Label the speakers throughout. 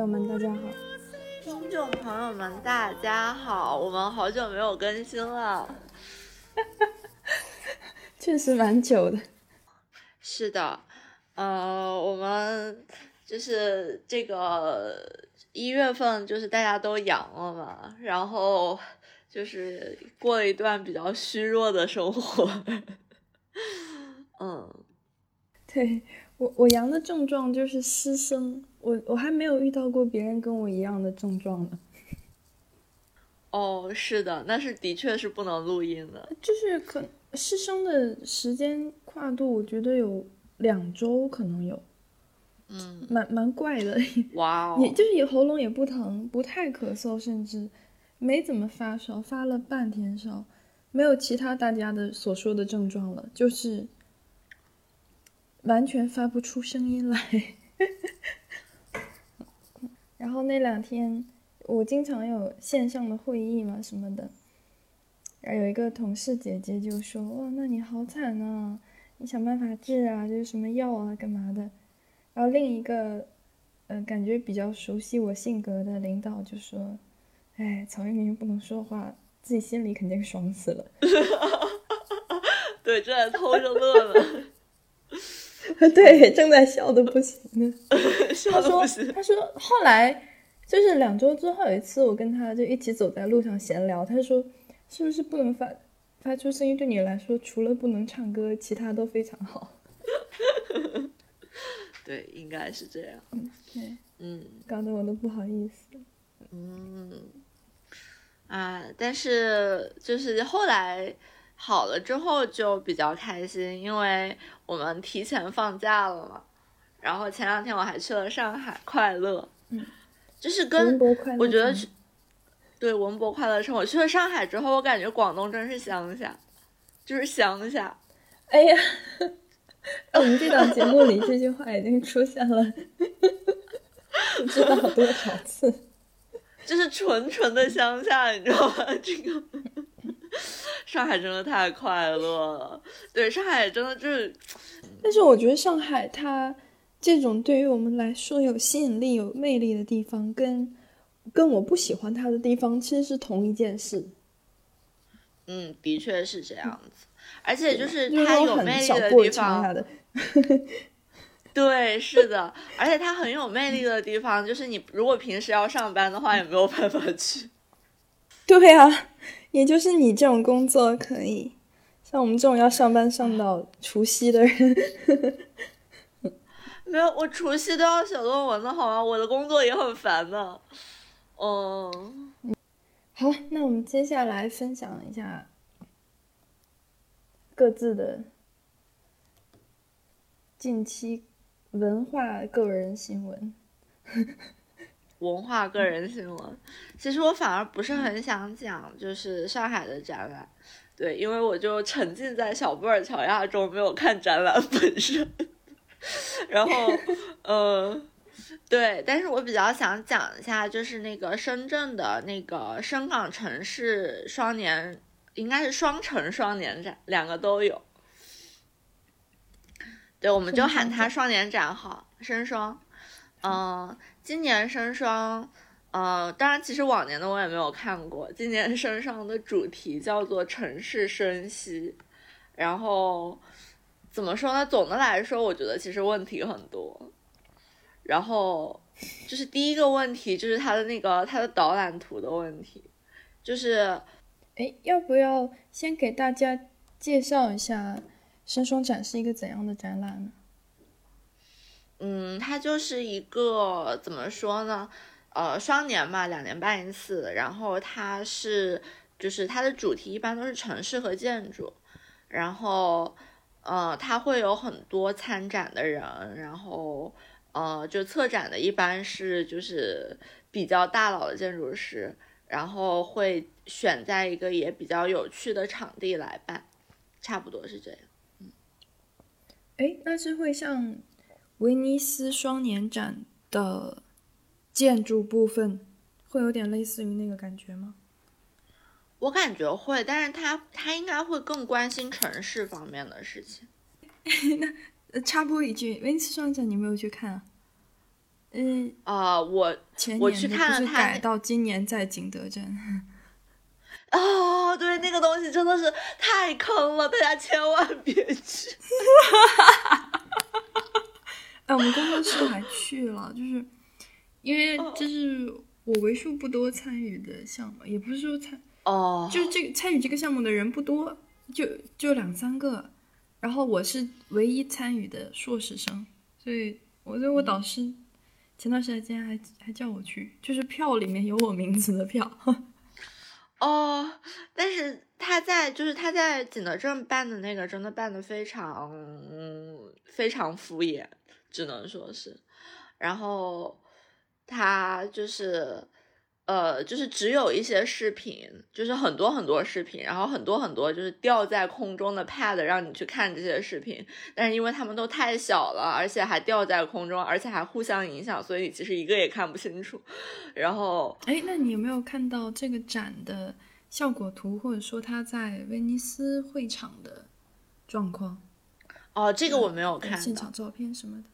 Speaker 1: 朋友们，大家好。
Speaker 2: 听众朋友们，大家好，我们好久没有更新了，
Speaker 1: 确实蛮久的。
Speaker 2: 是的，呃，我们就是这个一月份，就是大家都阳了嘛，然后就是过了一段比较虚弱的生活。嗯，
Speaker 1: 对我我阳的症状就是失声，我我还没有遇到过别人跟我一样的症状呢。
Speaker 2: 哦，是的，那是的确是不能录音的，
Speaker 1: 就是可失声的时间跨度，我觉得有两周，可能有，
Speaker 2: 嗯，
Speaker 1: 蛮蛮怪的。
Speaker 2: 哇 哦，
Speaker 1: 也就是也喉咙也不疼，不太咳嗽，甚至没怎么发烧，发了半天烧，没有其他大家的所说的症状了，就是完全发不出声音来。然后那两天。我经常有线上的会议嘛什么的，然后有一个同事姐姐就说：“哇，那你好惨啊，你想办法治啊，就是什么药啊，干嘛的。”然后另一个，呃，感觉比较熟悉我性格的领导就说：“哎，曹玉明不能说话，自己心里肯定爽死了。”
Speaker 2: 对，正在偷着乐呢。
Speaker 1: 对，正在笑的不行呢。
Speaker 2: 笑的不行。
Speaker 1: 他说后来。就是两周之后有一次，我跟他就一起走在路上闲聊，他说：“是不是不能发发出声音？对你来说，除了不能唱歌，其他都非常好。”
Speaker 2: 对，应该是这样。
Speaker 1: 嗯，对，
Speaker 2: 嗯，
Speaker 1: 搞得我都不好意思。
Speaker 2: 嗯，啊，但是就是后来好了之后就比较开心，因为我们提前放假了嘛。然后前两天我还去了上海，快乐。
Speaker 1: 嗯。
Speaker 2: 就是跟我觉得，对文博快乐城。我去了上海之后，我感觉广东真是乡下，就是乡下。
Speaker 1: 哎呀，我们这档节目里这句话已经出现了，不知道多少次。
Speaker 2: 就是纯纯的乡下，你知道吗？这个 上海真的太快乐了。对，上海真的就是，
Speaker 1: 但是我觉得上海它。这种对于我们来说有吸引力、有魅力的地方，跟跟我不喜欢它的地方其实是同一件事。
Speaker 2: 嗯，的确是这样子。而且就是它有魅力的地方，对，是的。而且它很有魅力的地方，就是你如果平时要上班的话，也没有办法去。
Speaker 1: 对啊，也就是你这种工作可以，像我们这种要上班上到除夕的人。
Speaker 2: 没有，我除夕都要写论文的好吗？我的工作也很烦的。嗯，
Speaker 1: 好，那我们接下来分享一下各自的近期文化个人新闻。
Speaker 2: 文化个人新闻，其实我反而不是很想讲，就是上海的展览。对，因为我就沉浸在小布尔乔亚中，没有看展览本身。然后，呃，对，但是我比较想讲一下，就是那个深圳的那个深港城市双年，应该是双城双年展，两个都有。对，我们就喊它双年展好，深双。嗯，今年深双，呃，当然其实往年的我也没有看过。今年深双的主题叫做城市生息，然后。怎么说呢？总的来说，我觉得其实问题很多。然后就是第一个问题，就是它的那个它的导览图的问题，就是，
Speaker 1: 哎，要不要先给大家介绍一下深双展是一个怎样的展览呢？
Speaker 2: 嗯，它就是一个怎么说呢？呃，双年嘛，两年办一次。然后它是，就是它的主题一般都是城市和建筑，然后。呃，它会有很多参展的人，然后呃，就策展的一般是就是比较大佬的建筑师，然后会选在一个也比较有趣的场地来办，差不多是这样。嗯，
Speaker 1: 哎，那是会像威尼斯双年展的建筑部分，会有点类似于那个感觉吗？
Speaker 2: 我感觉会，但是他他应该会更关心城市方面的事情。
Speaker 1: 那插播一句，威尼斯双年展你没有去看啊？嗯
Speaker 2: 啊、我
Speaker 1: 前
Speaker 2: 我去看了他
Speaker 1: 改到今年在景德镇。
Speaker 2: 哦，对，那个东西真的是太坑了，大家千万别去。
Speaker 1: 哎，我们工作室还去了，就是因为这是我为数不多参与的项目，也不是说参，
Speaker 2: 哦，
Speaker 1: 就是这个参与这个项目的人不多，就就两三个，然后我是唯一参与的硕士生，所以我觉得我导师前段时间还还叫我去，就是票里面有我名字的票。
Speaker 2: 哦，但是他在就是他在景德镇办的那个真的办的非常、嗯、非常敷衍，只能说是，然后他就是呃就是只有一些视频，就是很多很多视频，然后很多很多就是吊在空中的 pad 让你去看这些视频，但是因为他们都太小了，而且还吊在空中，而且还互相影响，所以你其实一个也看不清楚，然后。
Speaker 1: 哎，那你有没有看到这个展的效果图，或者说它在威尼斯会场的状况？
Speaker 2: 哦，这个我没有看到
Speaker 1: 现场。照片什么的。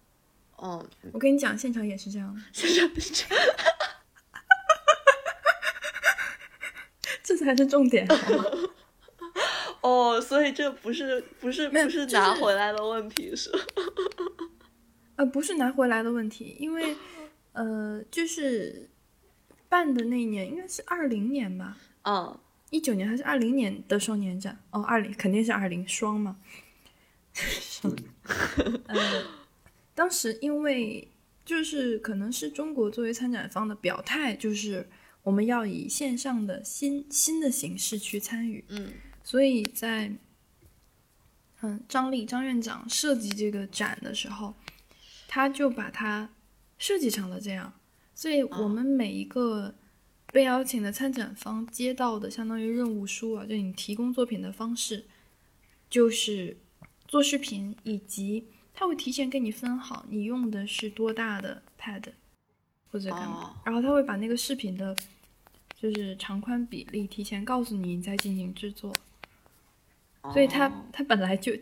Speaker 2: 嗯，
Speaker 1: 我跟你讲，现场也是这样
Speaker 2: 现场是这样
Speaker 1: 这才是重点。
Speaker 2: 哦，所以这不是不是不是拿回来的问题是？
Speaker 1: 呃，不是拿回来的问题，因为呃，就是办的那一年应该是二零年吧，
Speaker 2: 嗯
Speaker 1: 一九年还是二零年的双年展？哦，二零肯定是二零双嘛。双呃，当时因为就是可能是中国作为参展方的表态，就是我们要以线上的新新的形式去参与，
Speaker 2: 嗯。
Speaker 1: 所以在嗯张力张院长设计这个展的时候，他就把它设计成了这样，所以我们每一个被邀请的参展方接到的相当于任务书啊，就你提供作品的方式，就是做视频，以及他会提前给你分好你用的是多大的 pad 或者干嘛，
Speaker 2: 哦
Speaker 1: 然后他会把那个视频的。就是长宽比例提前告诉你，你再进行制作，所以他
Speaker 2: 哦
Speaker 1: 他本来就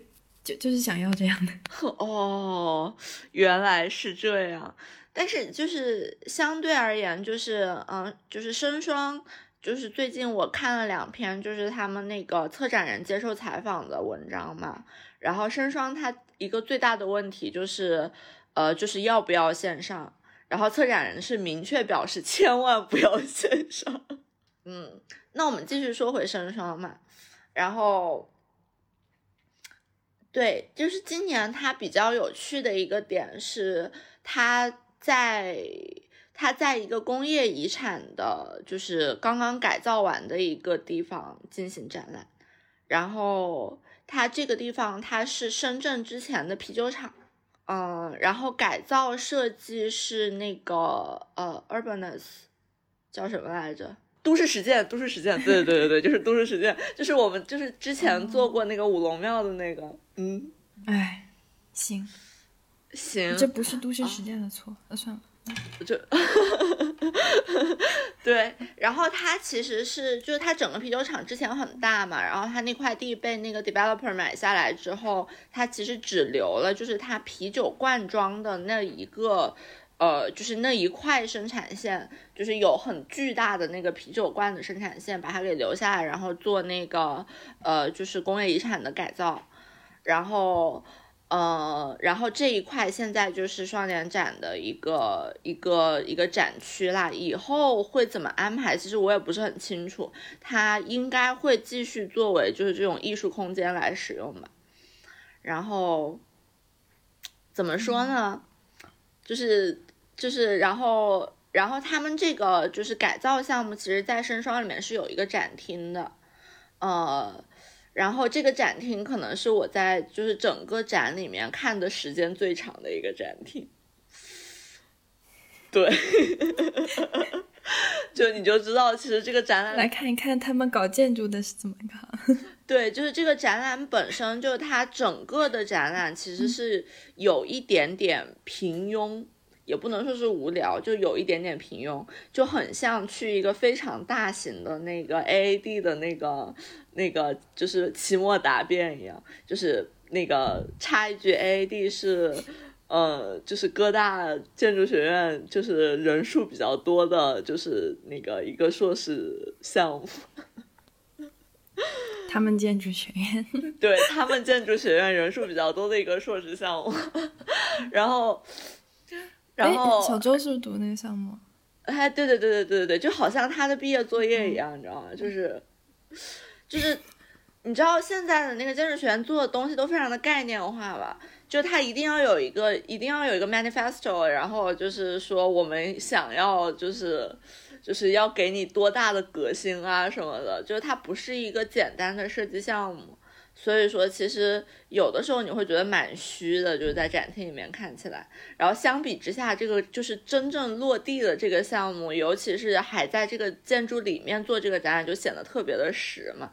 Speaker 1: 就就是想要这样的。
Speaker 2: 哦，原来是这样。但是就是相对而言，就是嗯，就是生双，就是最近我看了两篇，就是他们那个策展人接受采访的文章嘛。然后深双它一个最大的问题就是，呃，就是要不要线上。然后策展人是明确表示千万不要线上。嗯，那我们继续说回生双嘛，然后。对，就是今年它比较有趣的一个点是，它在它在一个工业遗产的，就是刚刚改造完的一个地方进行展览。然后它这个地方它是深圳之前的啤酒厂，嗯，然后改造设计是那个呃 Urbanus 叫什么来着？都市实践，都市实践，对对对对对，就是都市实践，就是我们就是之前做过那个五龙庙的那个，嗯，
Speaker 1: 哎，行，
Speaker 2: 行，
Speaker 1: 这不是都市实践的错，那、算了。
Speaker 2: 就对，然后它其实是，就是它整个啤酒厂之前很大嘛，然后它那块地被那个 developer 买下来之后，它其实只留了就是它啤酒罐装的那一个。呃，就是那一块生产线，就是有很巨大的那个啤酒罐的生产线，把它给留下来，然后做那个呃，就是工业遗产的改造，然后呃，然后这一块现在就是双年展的一个一个一个展区啦，以后会怎么安排，其实我也不是很清楚，它应该会继续作为就是这种艺术空间来使用吧，然后怎么说呢？就是就是，然后然后他们这个就是改造项目，其实在深双里面是有一个展厅的，呃，然后这个展厅可能是我在就是整个展里面看的时间最长的一个展厅，对，就你就知道其实这个展览
Speaker 1: 来看一看他们搞建筑的是怎么搞。
Speaker 2: 对，就是这个展览本身，就是它整个的展览其实是有一点点平庸，也不能说是无聊，就有一点点平庸，就很像去一个非常大型的那个 AAD 的那个那个就是期末答辩一样，就是那个插一句 AAD 是。呃，就是哥大建筑学院就是人数比较多的，就是那个一个硕士项目。
Speaker 1: 他们建筑学院，
Speaker 2: 对他们建筑学院人数比较多的一个硕士项目。然后，然后
Speaker 1: 小周是不是读那个项目？
Speaker 2: 哎，对对对对对对对，就好像他的毕业作业一样，你知道吗？就是，就是，你知道现在的那个建筑学院做的东西都非常的概念化吧？就他一定要有一个，一定要有一个 manifesto，然后就是说我们想要就是，就是要给你多大的革新啊什么的，就是它不是一个简单的设计项目。所以说，其实有的时候你会觉得蛮虚的，就是在展厅里面看起来。然后相比之下，这个就是真正落地的这个项目，尤其是还在这个建筑里面做这个展览，就显得特别的实嘛。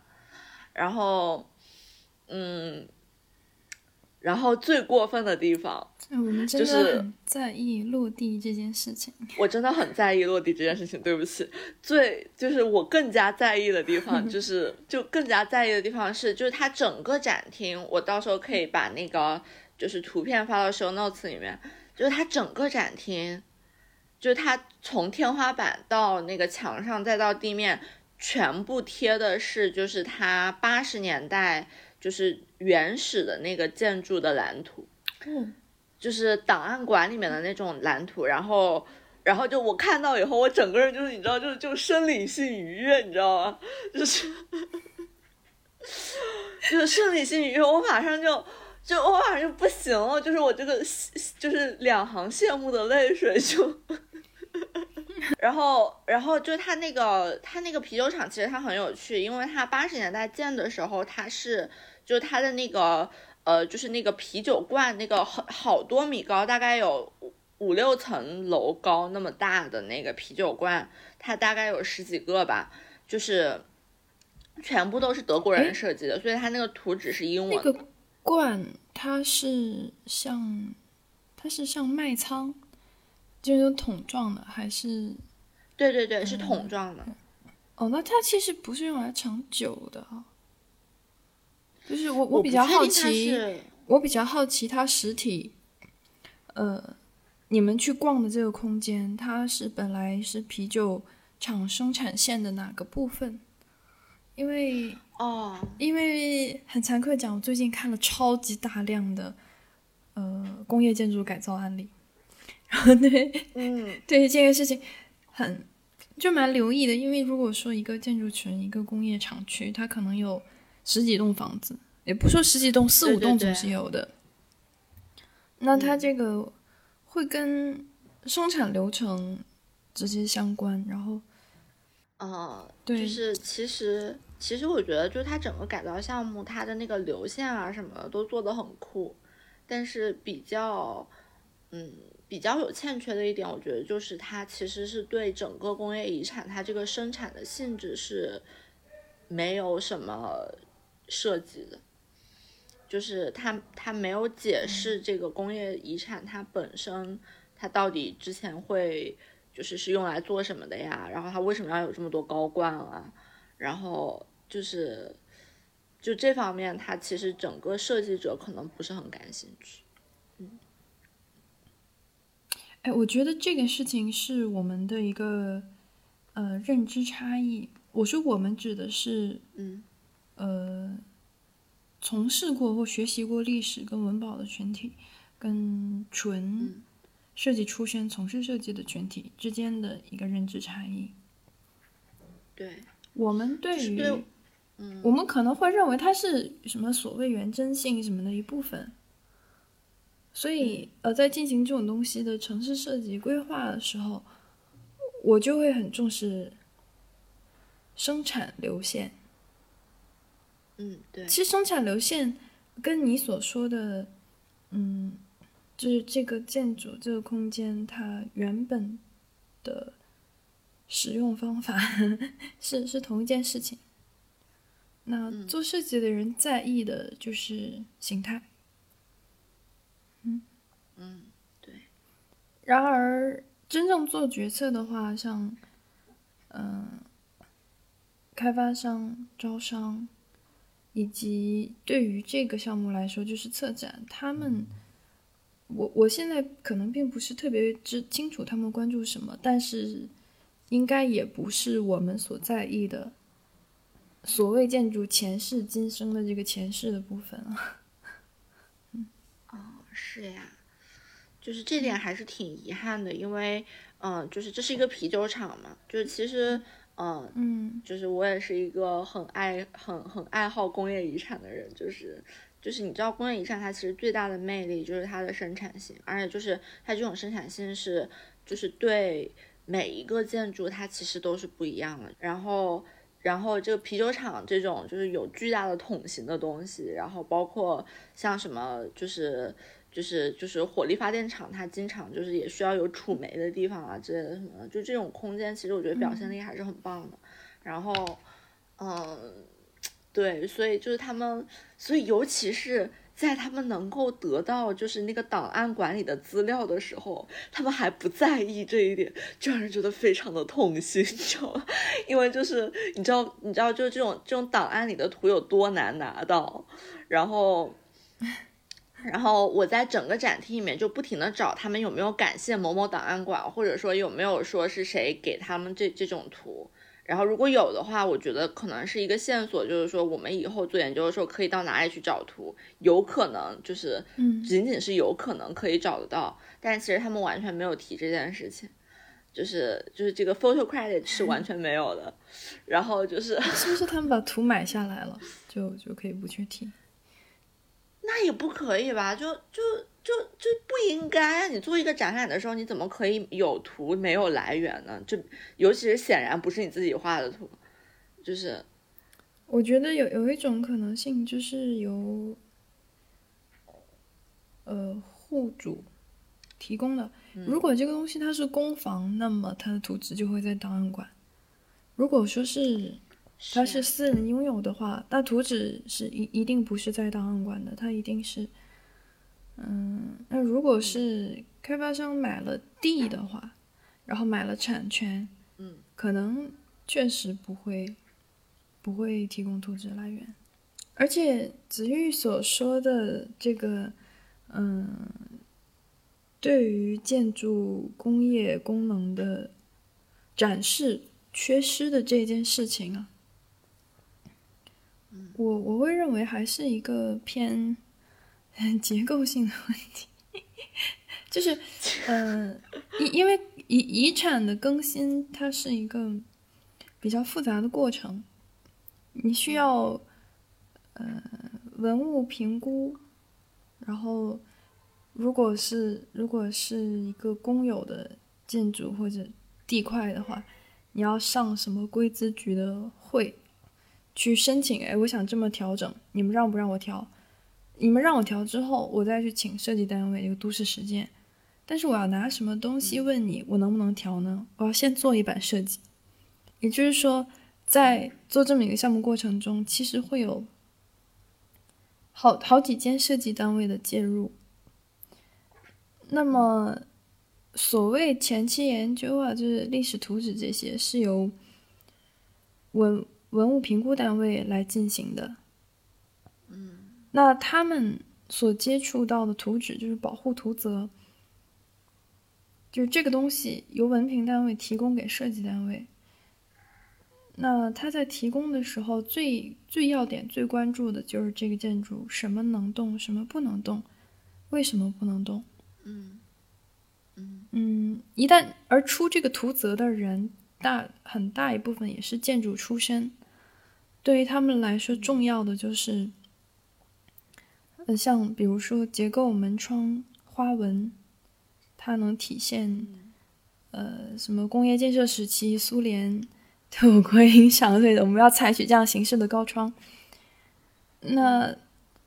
Speaker 2: 然后，嗯。然后最过分的地方，
Speaker 1: 我们真的很在意落地这件事情。
Speaker 2: 我真的很在意落地这件事情，对不起。最就是我更加在意的地方，就 是就更加在意的地方是，就是它整个展厅，我到时候可以把那个就是图片发到 show notes 里面。就是它整个展厅，就是它从天花板到那个墙上再到地面，全部贴的是就是它八十年代。就是原始的那个建筑的蓝图，
Speaker 1: 嗯，
Speaker 2: 就是档案馆里面的那种蓝图，然后，然后就我看到以后，我整个人就是你知道，就是就生理性愉悦，你知道吗？就是，就是生理性愉悦，我马上就就我马上就不行了，就是我这个就是两行羡慕的泪水就。然后，然后就他那个，他那个啤酒厂其实它很有趣，因为它八十年代建的时候，它是就它的那个呃，就是那个啤酒罐，那个好好多米高，大概有五六层楼高那么大的那个啤酒罐，它大概有十几个吧，就是全部都是德国人设计的，所以它那个图纸是英文。
Speaker 1: 那个罐它是像，它是像麦仓。就是桶状的，还是？
Speaker 2: 对对对，是桶状的。
Speaker 1: 哦，那它其实不是用来盛酒的哈。就是我我比较好奇，我比较好奇它实体，呃，你们去逛的这个空间，它是本来是啤酒厂生产线的哪个部分？因为
Speaker 2: 哦，
Speaker 1: 因为很惭愧讲，我最近看了超级大量的呃工业建筑改造案例。然后对，
Speaker 2: 嗯，
Speaker 1: 对这个事情很就蛮留意的，因为如果说一个建筑群、一个工业厂区，它可能有十几栋房子，也不说十几栋，四五栋总是有的。那它这个会跟生产流程直接相关，然后，
Speaker 2: 呃，
Speaker 1: 对，
Speaker 2: 就是其实其实我觉得，就是它整个改造项目，它的那个流线啊什么的都做的很酷，但是比较，嗯。比较有欠缺的一点，我觉得就是它其实是对整个工业遗产它这个生产的性质是没有什么设计的，就是他他没有解释这个工业遗产它本身它到底之前会就是是用来做什么的呀？然后它为什么要有这么多高罐啊？然后就是就这方面，他其实整个设计者可能不是很感兴趣，嗯。
Speaker 1: 哎，我觉得这个事情是我们的一个呃认知差异。我说我们指的是，
Speaker 2: 嗯，
Speaker 1: 呃，从事过或学习过历史跟文保的群体，跟纯设计出身、从事设计的群体之间的一个认知差异。
Speaker 2: 对，
Speaker 1: 我们对于，
Speaker 2: 嗯，
Speaker 1: 我们可能会认为它是什么所谓原真性什么的一部分。所以，呃，在进行这种东西的城市设计规划的时候，我就会很重视生产流线。
Speaker 2: 嗯，对。
Speaker 1: 其实生产流线跟你所说的，嗯，就是这个建筑、这个空间它原本的使用方法 是是同一件事情。那做设计的人在意的就是形态。
Speaker 2: 嗯嗯，对。
Speaker 1: 然而，真正做决策的话，像嗯，开发商、招商，以及对于这个项目来说，就是策展，他们我我现在可能并不是特别知清楚他们关注什么，但是应该也不是我们所在意的所谓建筑前世今生的这个前世的部分啊。
Speaker 2: 嗯，哦，是呀，就是这点还是挺遗憾的，因为嗯，就是这是一个啤酒厂嘛，就是其实嗯
Speaker 1: 嗯，
Speaker 2: 就是我也是一个很爱很很爱好工业遗产的人，就是。就是你知道，工业遗产它其实最大的魅力就是它的生产性，而且就是它这种生产性是，就是对每一个建筑它其实都是不一样的。然后，然后这个啤酒厂这种就是有巨大的桶型的东西，然后包括像什么就是就是就是火力发电厂，它经常就是也需要有储煤的地方啊之类的什么的，就这种空间其实我觉得表现力还是很棒的。然后，嗯。对，所以就是他们，所以尤其是在他们能够得到就是那个档案管理的资料的时候，他们还不在意这一点，就让人觉得非常的痛心，你知道吗？因为就是你知道，你知道，就是这种这种档案里的图有多难拿到，然后，然后我在整个展厅里面就不停的找他们有没有感谢某某档案馆，或者说有没有说是谁给他们这这种图。然后如果有的话，我觉得可能是一个线索，就是说我们以后做研究的时候可以到哪里去找图，有可能就是，
Speaker 1: 嗯，
Speaker 2: 仅仅是有可能可以找得到，但其实他们完全没有提这件事情，就是就是这个 photo credit 是完全没有的，然后就是
Speaker 1: 是不是他们把图买下来了，就就可以不去提？
Speaker 2: 那也不可以吧？就就。就就不应该啊！你做一个展览的时候，你怎么可以有图没有来源呢？就尤其是显然不是你自己画的图，就是，
Speaker 1: 我觉得有有一种可能性，就是由，呃，户主提供的。如果这个东西它是公房，那么它的图纸就会在档案馆；如果说是它是私人拥有的话，那图纸是一一定不是在档案馆的，它一定是。嗯，那如果是开发商买了地的话，然后买了产权，
Speaker 2: 嗯，
Speaker 1: 可能确实不会不会提供图纸来源。而且子玉所说的这个，嗯，对于建筑工业功能的展示缺失的这件事情啊，我我会认为还是一个偏。结构性的问题，就是，嗯，因因为遗遗产的更新，它是一个比较复杂的过程，你需要，呃，文物评估，然后，如果是如果是一个公有的建筑或者地块的话，你要上什么规资局的会，去申请，哎，我想这么调整，你们让不让我调？你们让我调之后，我再去请设计单位，一个都市实践。但是我要拿什么东西问你，我能不能调呢？我要先做一版设计。也就是说，在做这么一个项目过程中，其实会有好好几间设计单位的介入。那么，所谓前期研究啊，就是历史图纸这些，是由文文物评估单位来进行的。那他们所接触到的图纸就是保护图则，就是这个东西由文凭单位提供给设计单位。那他在提供的时候，最最要点、最关注的就是这个建筑什么能动，什么不能动，为什么不能动？
Speaker 2: 嗯嗯
Speaker 1: 嗯，一旦而出这个图则的人，大很大一部分也是建筑出身，对于他们来说，重要的就是。呃，像比如说结构门窗花纹，它能体现，呃，什么工业建设时期苏联对我国影响之类的，我们要采取这样形式的高窗。那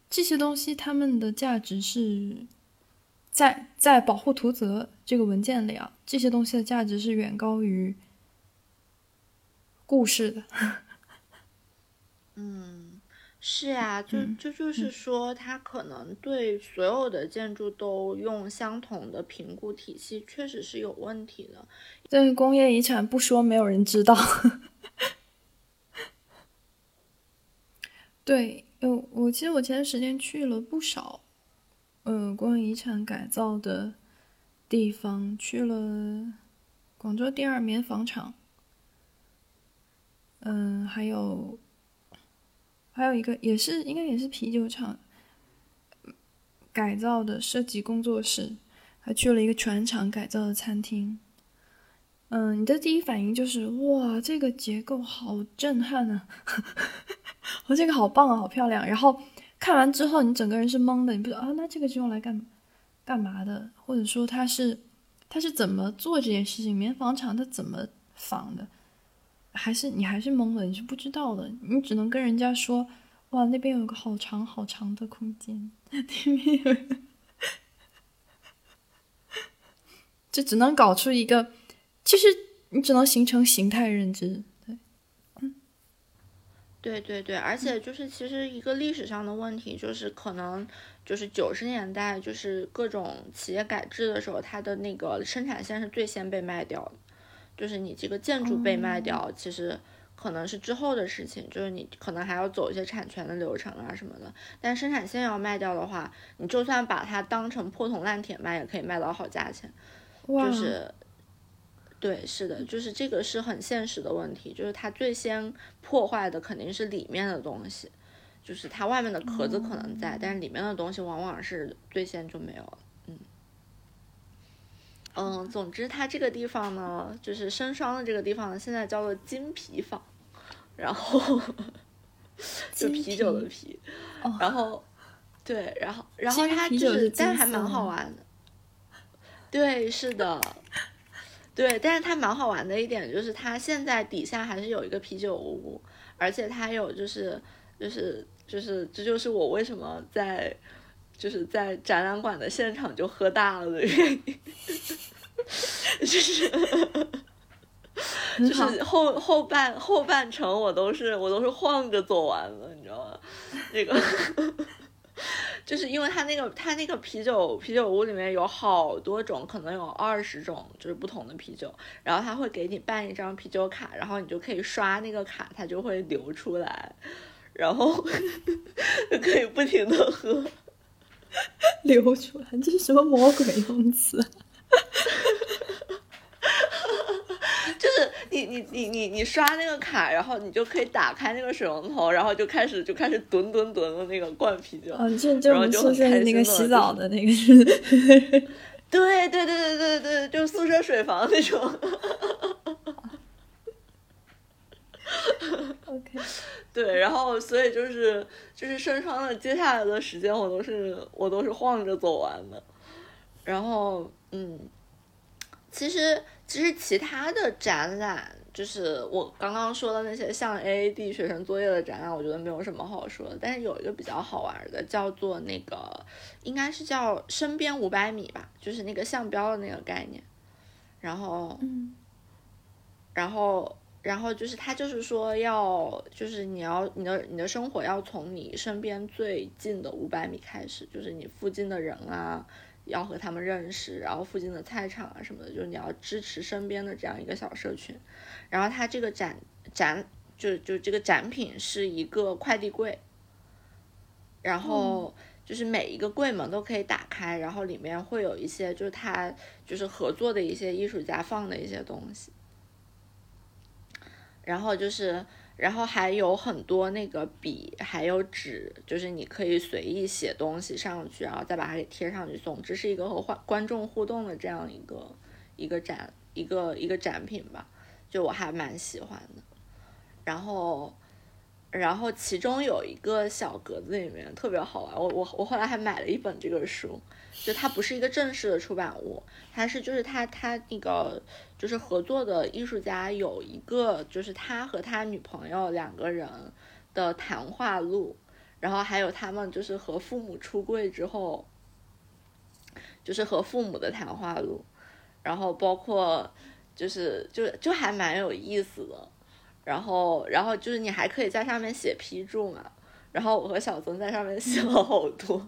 Speaker 1: 这些东西它们的价值是在在保护图则这个文件里啊，这些东西的价值是远高于故事的。
Speaker 2: 嗯。是呀，就就就是说，他可能对所有的建筑都用相同的评估体系，确实是有问题的。
Speaker 1: 但是工业遗产不说，没有人知道。对，有我其实我前段时间去了不少呃工业遗产改造的地方，去了广州第二棉纺厂，嗯，还有还有一个也是应该也是啤酒厂改造的设计工作室，还去了一个船厂改造的餐厅。嗯，你的第一反应就是哇，这个结构好震撼啊！我 这个好棒啊，好漂亮。然后看完之后，你整个人是懵的，你不知道啊，那这个是用来干干嘛的？或者说它是它是怎么做这件事情？棉纺厂它怎么纺的？还是你还是懵的，你是不知道的，你只能跟人家说哇，那边有个好长好长的空间，那边有，就只能搞出一个。其实你只能形成形态认知，对，
Speaker 2: 对对对，而且就是其实一个历史上的问题，就是可能就是九十年代就是各种企业改制的时候，它的那个生产线是最先被卖掉的，就是你这个建筑被卖掉，其实可能是之后的事情，就是你可能还要走一些产权的流程啊什么的，但生产线要卖掉的话，你就算把它当成破铜烂铁卖，也可以卖到好价钱，就是。对，是的，就是这个是很现实的问题，就是它最先破坏的肯定是里面的东西，就是它外面的壳子可能在，但是里面的东西往往是最先就没有了。嗯，嗯，总之它这个地方呢，就是生双的这个地方呢，现在叫做金皮坊，然后 就啤酒的啤，然后对，然后然后它就是，但还蛮好玩的。对，是的。对，但是它蛮好玩的一点就是，它现在底下还是有一个啤酒屋，而且它有就是就是就是这就是我为什么在就是在展览馆的现场就喝大了的原因，就是就是后后半后半程我都是我都是晃着走完了，你知道吗？那个。就是因为它那个它那个啤酒啤酒屋里面有好多种，可能有二十种就是不同的啤酒，然后他会给你办一张啤酒卡，然后你就可以刷那个卡，它就会流出来，然后 就可以不停的喝，
Speaker 1: 流出来，这是什么魔鬼用词？
Speaker 2: 就是你你你你你刷那个卡，然后你就可以打开那个水龙头，然后就开始就开始吨吨吨的那个灌啤酒。
Speaker 1: 哦，就就我们宿舍那个洗澡的那个
Speaker 2: 是。对对对对对对，就宿舍水房那种。
Speaker 1: OK。
Speaker 2: 对，然后所以就是就是生双的接下来的时间，我都是我都是晃着走完的。然后嗯，其实。其实其他的展览，就是我刚刚说的那些像 AAD 学生作业的展览，我觉得没有什么好说的。但是有一个比较好玩的，叫做那个，应该是叫身边五百米吧，就是那个项标的那个概念。然后，然后，然后就是他就是说要，就是你要你的你的生活要从你身边最近的五百米开始，就是你附近的人啊。要和他们认识，然后附近的菜场啊什么的，就是你要支持身边的这样一个小社群。然后他这个展展就就这个展品是一个快递柜，然后就是每一个柜门都可以打开，然后里面会有一些就是他就是合作的一些艺术家放的一些东西，然后就是。然后还有很多那个笔，还有纸，就是你可以随意写东西上去，然后再把它给贴上去。总之是一个和观观众互动的这样一个一个展一个一个展品吧，就我还蛮喜欢的。然后，然后其中有一个小格子里面特别好玩，我我我后来还买了一本这个书。就它不是一个正式的出版物，它是就是他他那个就是合作的艺术家有一个就是他和他女朋友两个人的谈话录，然后还有他们就是和父母出柜之后，就是和父母的谈话录，然后包括就是就就还蛮有意思的，然后然后就是你还可以在上面写批注嘛，然后我和小曾在上面写了好多。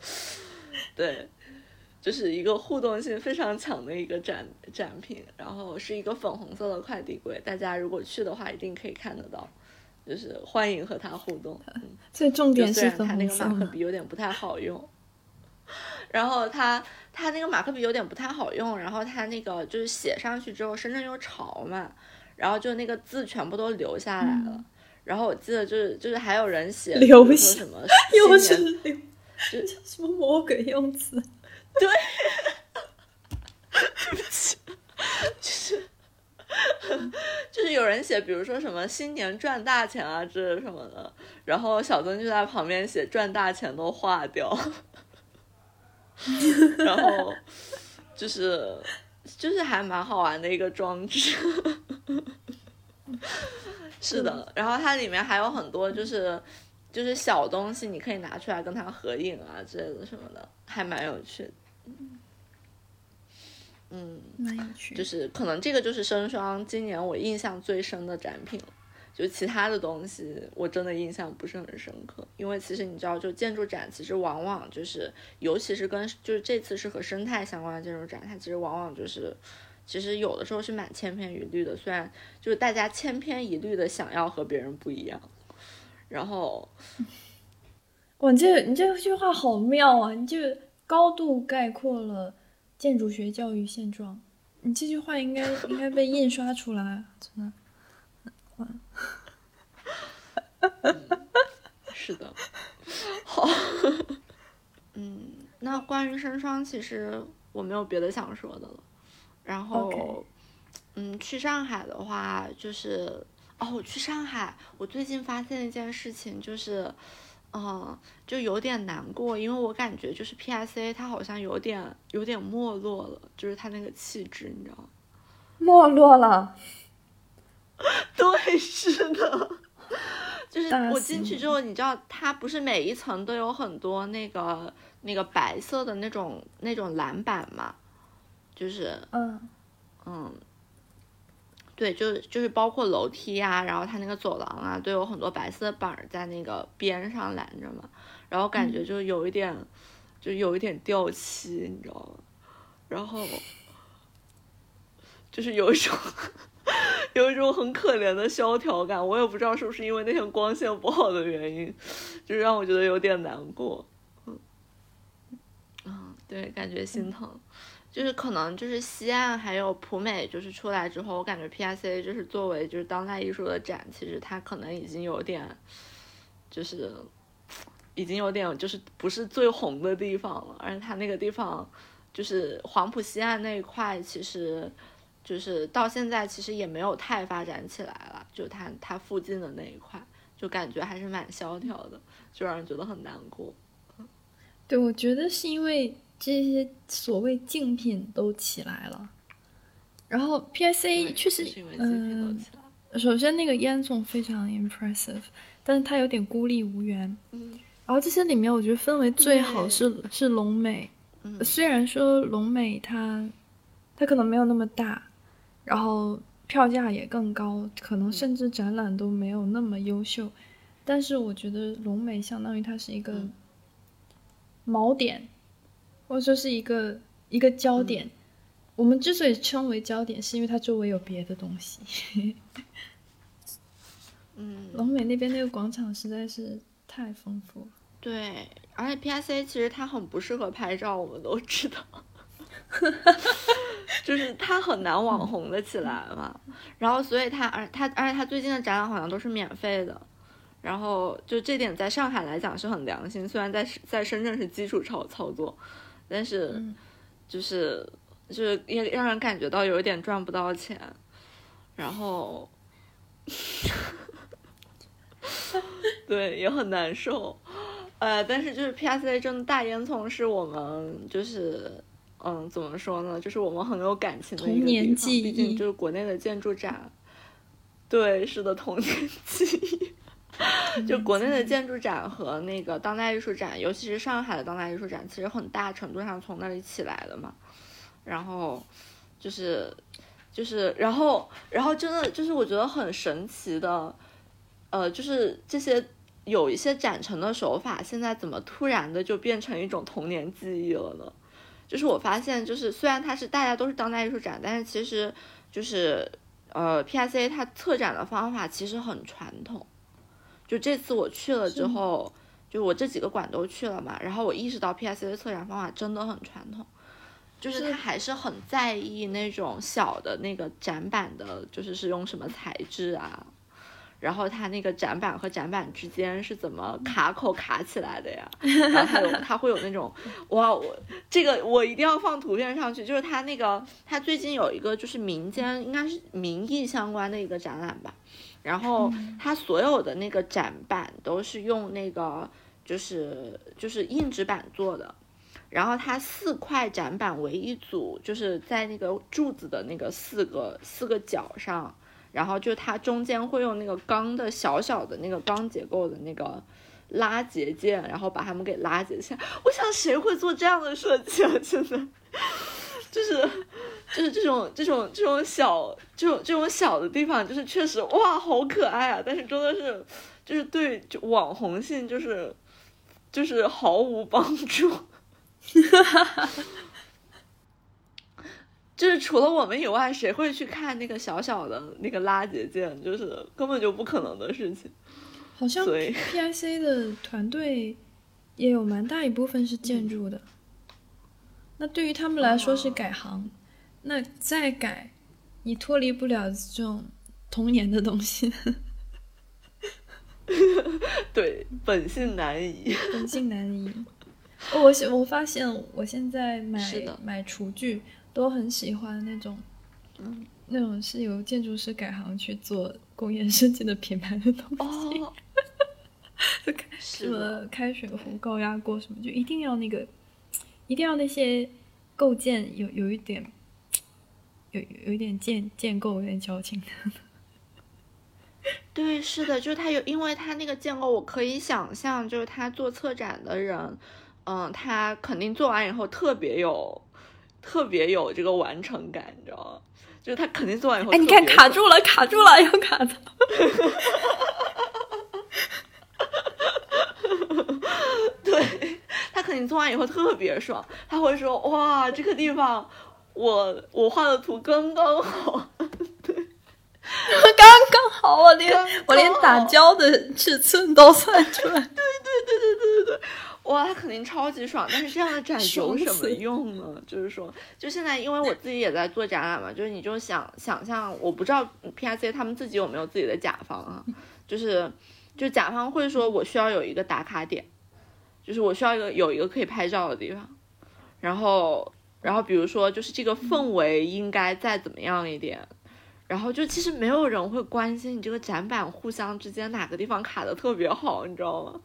Speaker 2: 对，就是一个互动性非常强的一个展展品，然后是一个粉红色的快递柜，大家如果去的话一定可以看得到。就是欢迎和他互动。
Speaker 1: 所以重点是
Speaker 2: 虽然他那个马克
Speaker 1: 笔
Speaker 2: 笔有点不太好用，然后他他那个马克笔有点不太好用，然后他那个就是写上去之后，深圳又潮嘛，然后就那个字全部都留下来了。然后我记得就是就是还有人写
Speaker 1: 留
Speaker 2: 下什么
Speaker 1: 又是留，
Speaker 2: 就
Speaker 1: 什么魔鬼用词？
Speaker 2: 对，对不起，就是就是有人写，比如说什么新年赚大钱啊这什么的，然后小曾就在旁边写赚大钱都化掉，然后就是就是还蛮好玩的一个装置。是的，然后它里面还有很多就是就是小东西，你可以拿出来跟它合影啊之类的什么的，还蛮有趣的。嗯，
Speaker 1: 蛮有趣。
Speaker 2: 就是可能这个就是生双今年我印象最深的展品了，就其他的东西我真的印象不是很深刻，因为其实你知道，就建筑展其实往往就是，尤其是跟就是这次是和生态相关的建筑展，它其实往往就是。其实有的时候是蛮千篇一律的，虽然就是大家千篇一律的想要和别人不一样，然后，
Speaker 1: 哇，这你这句话好妙啊！你就高度概括了建筑学教育现状。你这句话应该 应该被印刷出来，真
Speaker 2: 的。是的，好，嗯，那关于生双，其实我没有别的想说的了。然后，嗯，去上海的话，就是哦，我去上海，我最近发现一件事情，就是，嗯，就有点难过，因为我感觉就是 PSA 它好像有点有点没落了，就是它那个气质，你知道吗？
Speaker 1: 没落了。
Speaker 2: 对，是的，就是我进去之后，你知道，它不是每一层都有很多那个那个白色的那种那种栏板嘛？就是，
Speaker 1: 嗯，
Speaker 2: 嗯，对，就就是包括楼梯啊，然后它那个走廊啊，都有很多白色的板在那个边上拦着嘛，然后感觉就有一点，就有一点掉漆，你知道吗？然后，就是有一种，有一种很可怜的萧条感，我也不知道是不是因为那天光线不好的原因，就让我觉得有点难过，嗯，嗯，对，感觉心疼。就是可能就是西岸还有普美，就是出来之后，我感觉 P S A 就是作为就是当代艺术的展，其实它可能已经有点，就是已经有点就是不是最红的地方了。而且它那个地方就是黄浦西岸那一块，其实就是到现在其实也没有太发展起来了。就它它附近的那一块，就感觉还是蛮萧条的，就让人觉得很难过。
Speaker 1: 对，我觉得是因为。这些所谓竞品都起来了，然后 PSA 确实，嗯，首先那个烟囱非常 impressive，但是它有点孤立无援。
Speaker 2: 嗯，
Speaker 1: 然后这些里面，我觉得氛围最好是是龙美。
Speaker 2: 嗯，
Speaker 1: 虽然说龙美它它可能没有那么大，然后票价也更高，可能甚至展览都没有那么优秀，但是我觉得龙美相当于它是一个锚点。或者说是一个一个焦点，我们之所以称为焦点，是因为它周围有别的东西。
Speaker 2: 嗯，
Speaker 1: 龙美那边那个广场实在是太丰富了。
Speaker 2: 对，而且 P S A 其实它很不适合拍照，我们都知道，就是它很难网红的起来嘛。然后，所以它而它而且它最近的展览好像都是免费的。然后，就这点在上海来讲是很良心，虽然在在深圳是基础操操作。但是，就是就是也让人感觉到有一点赚不到钱，然后，对，也很难受，呃，但是就是 P S A 真的大烟囱是我们就是，嗯，怎么说呢？就是我们很有感情的一个地方，毕竟就是国内的建筑展，对，是的，童年记忆。就国内的建筑展和那个当代艺术展，尤其是上海的当代艺术展，其实很大程度上从那里起来的嘛。然后就是，就是，然后，然后真的就是我觉得很神奇的，呃，就是这些有一些展陈的手法，现在怎么突然的就变成一种童年记忆了呢？就是我发现，就是虽然它是大家都是当代艺术展，但是其实就是呃，P S A 它策展的方法其实很传统。就这次我去了之后，就我这几个馆都去了嘛，然后我意识到 PSA 的策展方法真的很传统，就是他还是很在意那种小的那个展板的，就是是用什么材质啊。然后它那个展板和展板之间是怎么卡口卡起来的呀？然后它有，它会有那种，哇，我这个我一定要放图片上去。就是它那个，它最近有一个就是民间应该是民意相关的一个展览吧。然后它所有的那个展板都是用那个就是就是硬纸板做的。然后它四块展板为一组，就是在那个柱子的那个四个四个角上。然后就它中间会用那个钢的小小的那个钢结构的那个拉结件，然后把它们给拉结起来。我想谁会做这样的设计啊？真的，就是就是这种这种这种小这种这种小的地方，就是确实哇，好可爱啊！但是真的是就是对就网红性就是就是毫无帮助。就是除了我们以外，谁会去看那个小小的那个拉结件？就是根本就不可能的事情。
Speaker 1: 好像 PIC 的团队也有蛮大一部分是建筑的。那对于他们来说是改行，那再改，你脱离不了这种童年的东西。
Speaker 2: 对，本性难移，
Speaker 1: 本性难移。我我发现我现在买买厨具。都很喜欢那种，嗯，那种是由建筑师改行去做工业设计的品牌的东西，
Speaker 2: 哦，
Speaker 1: 什么开水壶、高压锅什么，就一定要那个，一定要那些构建有有一点，有有一点建建构有点矫情的。
Speaker 2: 对，是的，就是他有，因为他那个建构，我可以想象，就是他做策展的人，嗯，他肯定做完以后特别有。特别有这个完成感，你知道吗？就是他肯定做完以后，
Speaker 1: 哎，你看卡住了，卡住了，又卡的。
Speaker 2: 对他肯定做完以后特别爽，他会说：“哇，这个地方我我画的图刚刚好，对，
Speaker 1: 刚刚好，我连我连打胶的尺寸都算出来。”对
Speaker 2: 对对对对对对。哇，他肯定超级爽，但是这样的展有什么用呢？就是说，就现在，因为我自己也在做展览嘛，就是你就想想象，我不知道 P I C 他们自己有没有自己的甲方啊？就是，就甲方会说我需要有一个打卡点，就是我需要一个有一个可以拍照的地方，然后，然后比如说就是这个氛围应该再怎么样一点，然后就其实没有人会关心你这个展板互相之间哪个地方卡的特别好，你知道吗？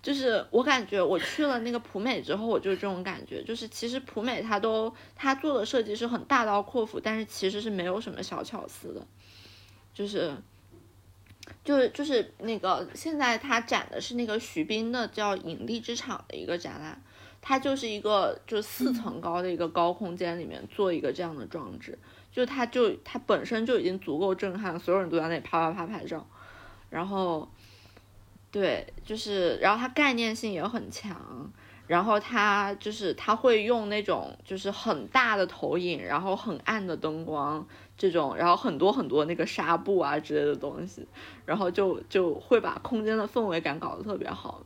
Speaker 2: 就是我感觉我去了那个普美之后，我就是这种感觉，就是其实普美它都它做的设计是很大刀阔斧，但是其实是没有什么小巧思的，就是就是就是那个现在他展的是那个徐冰的叫引力之场的一个展览，它就是一个就四层高的一个高空间里面做一个这样的装置，就它就它本身就已经足够震撼，所有人都在那里啪啪啪拍照，然后。对，就是，然后它概念性也很强，然后他就是他会用那种就是很大的投影，然后很暗的灯光这种，然后很多很多那个纱布啊之类的东西，然后就就会把空间的氛围感搞得特别好。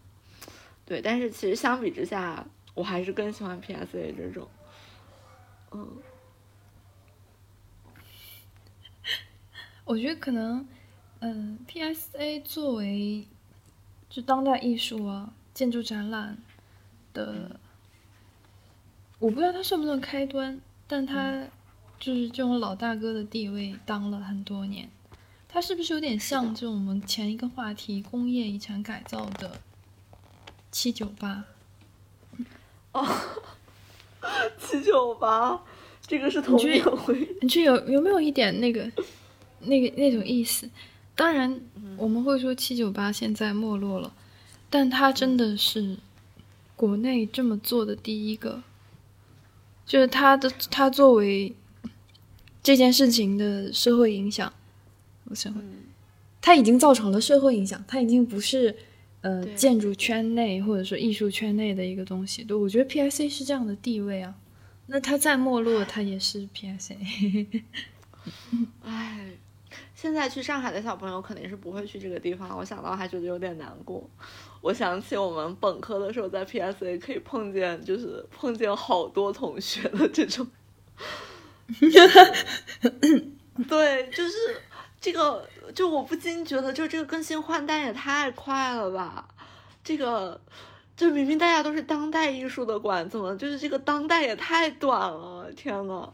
Speaker 2: 对，但是其实相比之下，我还是更喜欢 PSA 这种。嗯，
Speaker 1: 我觉得可能，嗯，PSA 作为。就当代艺术啊，建筑展览的，我不知道他算不算开端，但他就是这种老大哥的地位当了很多年。它是不是有点像这种我们前一个话题工业遗产改造的七九八？
Speaker 2: 哦，七九八，这个是同一回。
Speaker 1: 你这有有没有一点那个那个那种意思？当然，我们会说七九八现在没落了，但他真的是国内这么做的第一个，就是他的他作为这件事情的社会影响，我想，他已经造成了社会影响，他已经不是呃建筑圈内或者说艺术圈内的一个东西。对，我觉得 P I C 是这样的地位啊，那他再没落，他也是 P I C。
Speaker 2: 哎。现在去上海的小朋友肯定是不会去这个地方，我想到还觉得有点难过。我想起我们本科的时候在 PSA 可以碰见，就是碰见好多同学的这种。对，就是这个，就我不禁觉得，就这个更新换代也太快了吧？这个，就明明大家都是当代艺术的馆，怎么就是这个当代也太短了？天呐，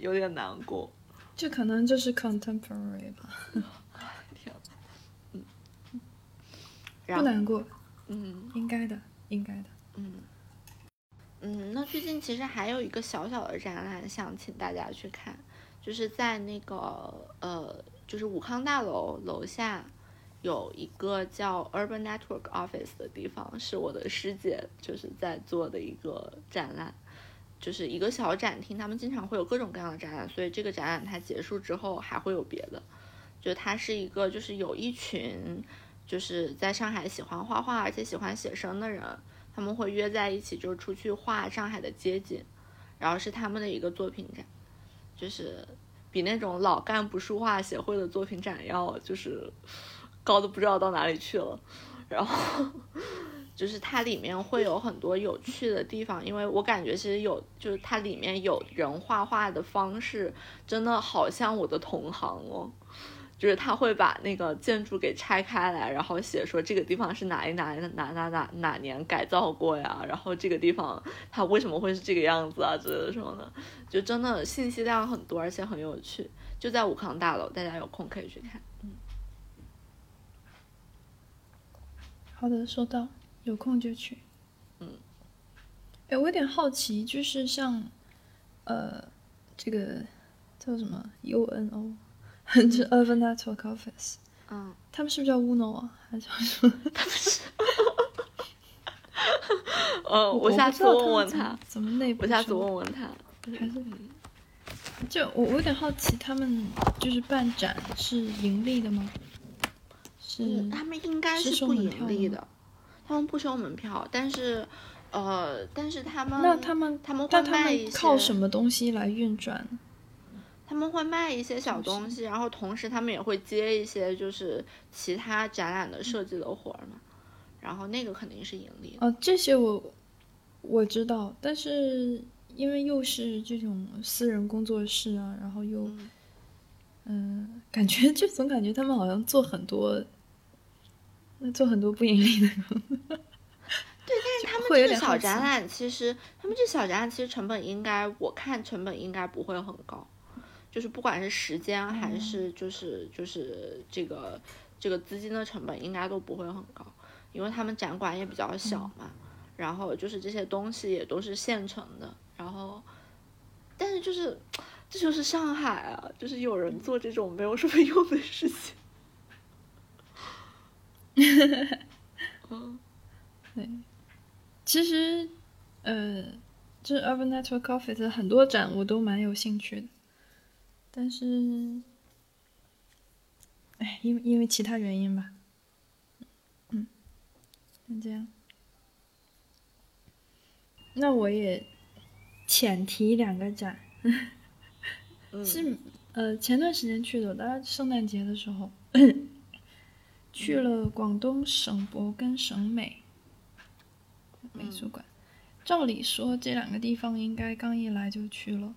Speaker 2: 有点难过。
Speaker 1: 这可能就是 contemporary 吧。
Speaker 2: 天
Speaker 1: 呐，嗯，不难过，
Speaker 2: 嗯，
Speaker 1: 应该的，应该的，
Speaker 2: 嗯。嗯，那最近其实还有一个小小的展览，想请大家去看。就是在那个呃，就是武康大楼楼下有一个叫 Urban Network Office 的地方，是我的师姐就是在做的一个展览，就是一个小展厅。他们经常会有各种各样的展览，所以这个展览它结束之后还会有别的。就它是一个，就是有一群就是在上海喜欢画画而且喜欢写生的人，他们会约在一起，就出去画上海的街景，然后是他们的一个作品展。就是比那种老干部书画协会的作品展要就是高的不知道到哪里去了，然后就是它里面会有很多有趣的地方，因为我感觉其实有就是它里面有人画画的方式真的好像我的同行哦。就是他会把那个建筑给拆开来，然后写说这个地方是哪一哪哪哪哪哪年改造过呀，然后这个地方它为什么会是这个样子啊之类的什么的，就真的信息量很多，而且很有趣。就在武康大楼，大家有空可以去看。嗯，
Speaker 1: 好的，收到，有空就去。嗯，哎，我有点好奇，就是像呃，这个叫什么 UNO。就 Urban Network Office，
Speaker 2: 嗯，
Speaker 1: 他们是不是叫 Uno 啊？还是叫什么？
Speaker 2: 他们是，呃，我下次问问他，
Speaker 1: 怎么内部？
Speaker 2: 我下次问问他，
Speaker 1: 还是？就我我有点好奇，他们就是办展是盈利的吗？是，
Speaker 2: 他们应该是不盈利的，他们不收门票，但是，呃，但是他们
Speaker 1: 那他们
Speaker 2: 他们会卖
Speaker 1: 靠什么东西来运转？
Speaker 2: 他们会卖一些小东西，然后同时他们也会接一些就是其他展览的设计的活儿嘛，然后那个肯定是盈利的。
Speaker 1: 哦，这些我我知道，但是因为又是这种私人工作室啊，然后又嗯，感觉 就总感觉他们好像做很多，那做很多不盈利的。
Speaker 2: 对，但是他们这个小展览其实，他们这小展览其实成本应该，我看成本应该不会很高。就是不管是时间还是就是就是这个这个资金的成本应该都不会很高，因为他们展馆也比较小嘛，然后就是这些东西也都是现成的，然后但是就是这就是上海啊，就是有人做这种没有什么用的事情。
Speaker 1: 嗯，对，其实呃，就是 Urban Network Office 很多展我都蛮有兴趣的。但是，哎，因为因为其他原因吧，嗯，那这样。那我也浅提两个展，是呃前段时间去的，大家圣诞节的时候，去了广东省博跟省美美术馆。照理说这两个地方应该刚一来就去了，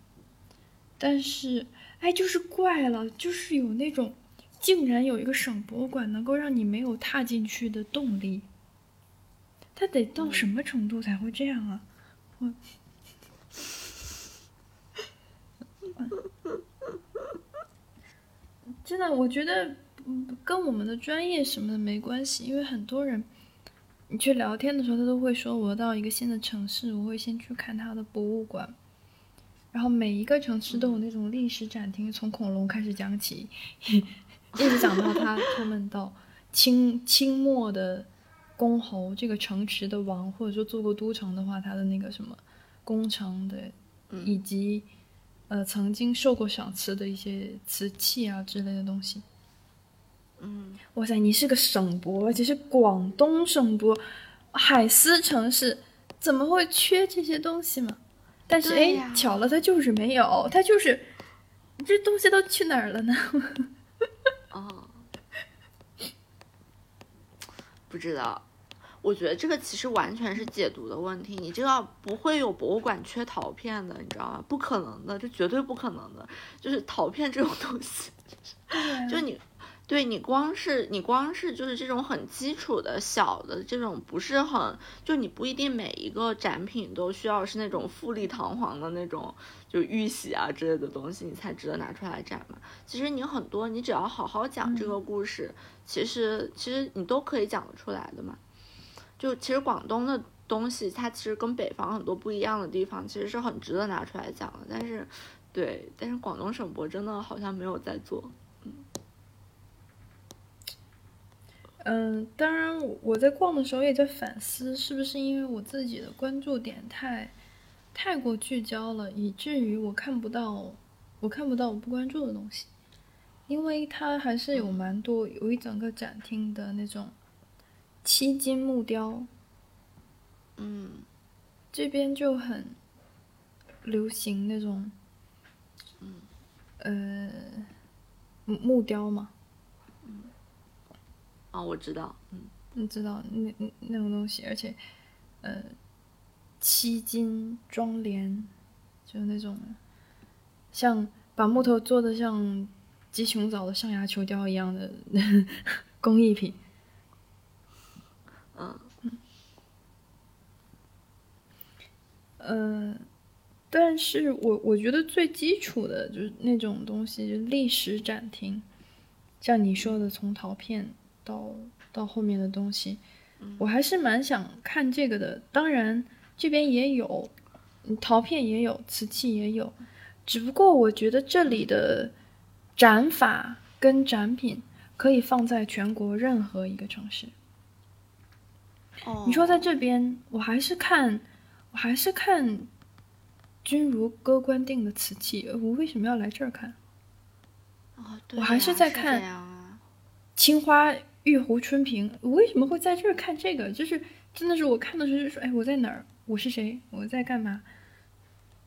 Speaker 1: 但是。哎，就是怪了，就是有那种，竟然有一个省博物馆能够让你没有踏进去的动力，他得到什么程度才会这样啊？我，真的，我觉得，跟我们的专业什么的没关系，因为很多人，你去聊天的时候，他都会说，我到一个新的城市，我会先去看他的博物馆。然后每一个城市都有那种历史展厅，从恐龙开始讲起，一直讲到他他们到清清末的公侯这个城池的王，或者说做过都城的话，他的那个什么工程的，以及呃曾经受过赏赐的一些瓷器啊之类的东西。
Speaker 2: 嗯，
Speaker 1: 哇塞，你是个省博，而且是广东省博，海丝城市，怎么会缺这些东西嘛？但是，哎，巧了，他就是没有，他就是。你这东西都去哪儿了呢？
Speaker 2: 不知道。我觉得这个其实完全是解读的问题，你这个不会有博物馆缺陶片的，你知道吗？不可能的，这绝对不可能的。就是陶片这种东西，就你。对你光是你光是就是这种很基础的小的这种不是很就你不一定每一个展品都需要是那种富丽堂皇的那种就玉玺啊之类的东西你才值得拿出来展嘛。其实你很多你只要好好讲这个故事，其实其实你都可以讲得出来的嘛。就其实广东的东西它其实跟北方很多不一样的地方，其实是很值得拿出来讲的。但是对，但是广东省博真的好像没有在做。
Speaker 1: 嗯，当然，我在逛的时候也在反思，是不是因为我自己的关注点太太过聚焦了，以至于我看不到我看不到我不关注的东西。因为它还是有蛮多，有一整个展厅的那种七金木雕，
Speaker 2: 嗯，
Speaker 1: 这边就很流行那种，
Speaker 2: 嗯，
Speaker 1: 呃，木木雕嘛。
Speaker 2: 啊，我知道，嗯，
Speaker 1: 你知道那那那种东西，而且，呃，七金装帘，就那种，像把木头做的像鸡胸枣的象牙球雕一样的 工艺品，
Speaker 2: 嗯，
Speaker 1: 呃，但是我我觉得最基础的就是那种东西，就历史展厅，像你说的从陶片。到到后面的东西，我还是蛮想看这个的。当然，这边也有陶片，也有瓷器，也有。只不过我觉得这里的展法跟展品可以放在全国任何一个城市。
Speaker 2: 哦，
Speaker 1: 你说在这边，我还是看，我还是看君如歌官定的瓷器。我为什么要来这儿看？
Speaker 2: 哦，
Speaker 1: 我还
Speaker 2: 是
Speaker 1: 在看青花。玉壶春瓶，我为什么会在这儿看这个？就是真的是我看的时候就说，哎，我在哪儿？我是谁？我在干嘛？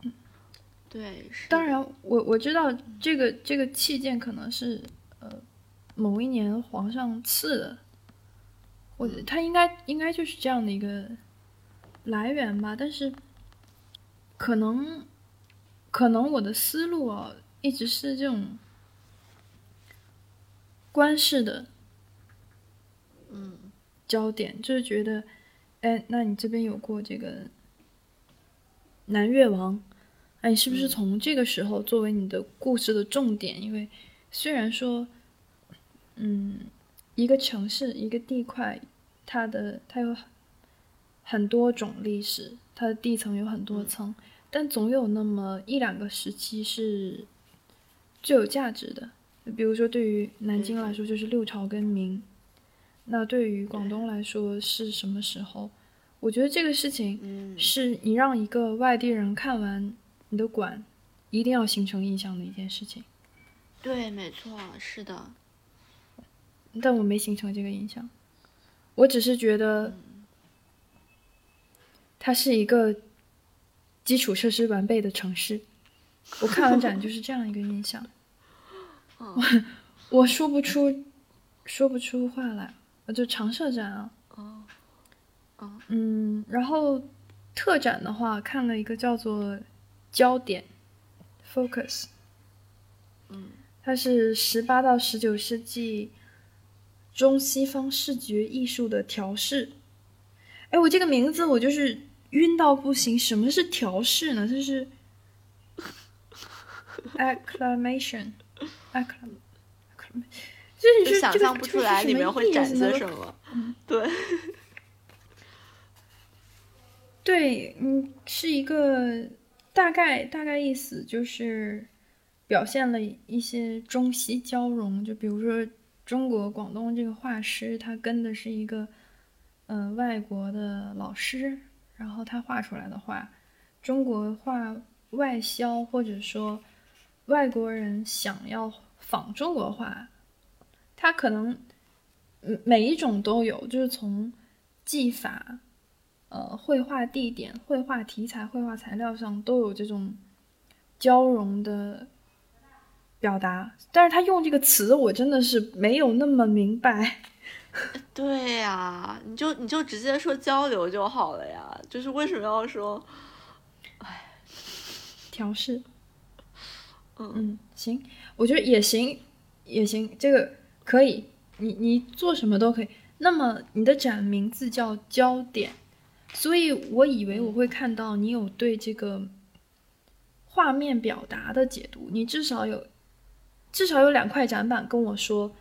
Speaker 2: 嗯，对。
Speaker 1: 当然，我我知道这个这个器件可能是呃某一年皇上赐的，我他应该应该就是这样的一个来源吧。但是可能可能我的思路啊，一直是这种官式的。
Speaker 2: 嗯，
Speaker 1: 焦点就是觉得，哎，那你这边有过这个南越王，哎，你是不是从这个时候作为你的故事的重点？因为虽然说，嗯，一个城市一个地块，它的它有很多种历史，它的地层有很多层，但总有那么一两个时期是最有价值的。比如说，对于南京来说，就是六朝跟明。那对于广东来说是什么时候？我觉得这个事情是你让一个外地人看完你的馆，一定要形成印象的一件事情。
Speaker 2: 对，没错，是的。
Speaker 1: 但我没形成这个印象，我只是觉得它是一个基础设施完备的城市。我看完展就是这样一个印象。我 我说不出说不出话来。呃，就常设展啊，
Speaker 2: 哦，哦，
Speaker 1: 嗯，然后特展的话，看了一个叫做“焦点 ”（Focus），
Speaker 2: 嗯，
Speaker 1: 它是十八到十九世纪中西方视觉艺术的调试。哎，我这个名字我就是晕到不行。什么是调试呢？就是 acclamation，acclam，acclam。
Speaker 2: 就想象不出来里面会展现什么，对，
Speaker 1: 对，嗯，是一个大概大概意思，就是表现了一些中西交融。就比如说中国广东这个画师，他跟的是一个嗯外国的老师，然后他画出来的画，中国画外销，或者说外国人想要仿中国画。它可能，每一种都有，就是从技法、呃，绘画地点、绘画题材、绘画材料上都有这种交融的表达。但是他用这个词，我真的是没有那么明白。
Speaker 2: 对呀，你就你就直接说交流就好了呀，就是为什么要说，哎，
Speaker 1: 调试。
Speaker 2: 嗯
Speaker 1: 嗯，行，我觉得也行，也行，这个可以，你你做什么都可以。那么你的展名字叫焦点，所以我以为我会看到你有对这个画面表达的解读，你至少有至少有两块展板跟我说，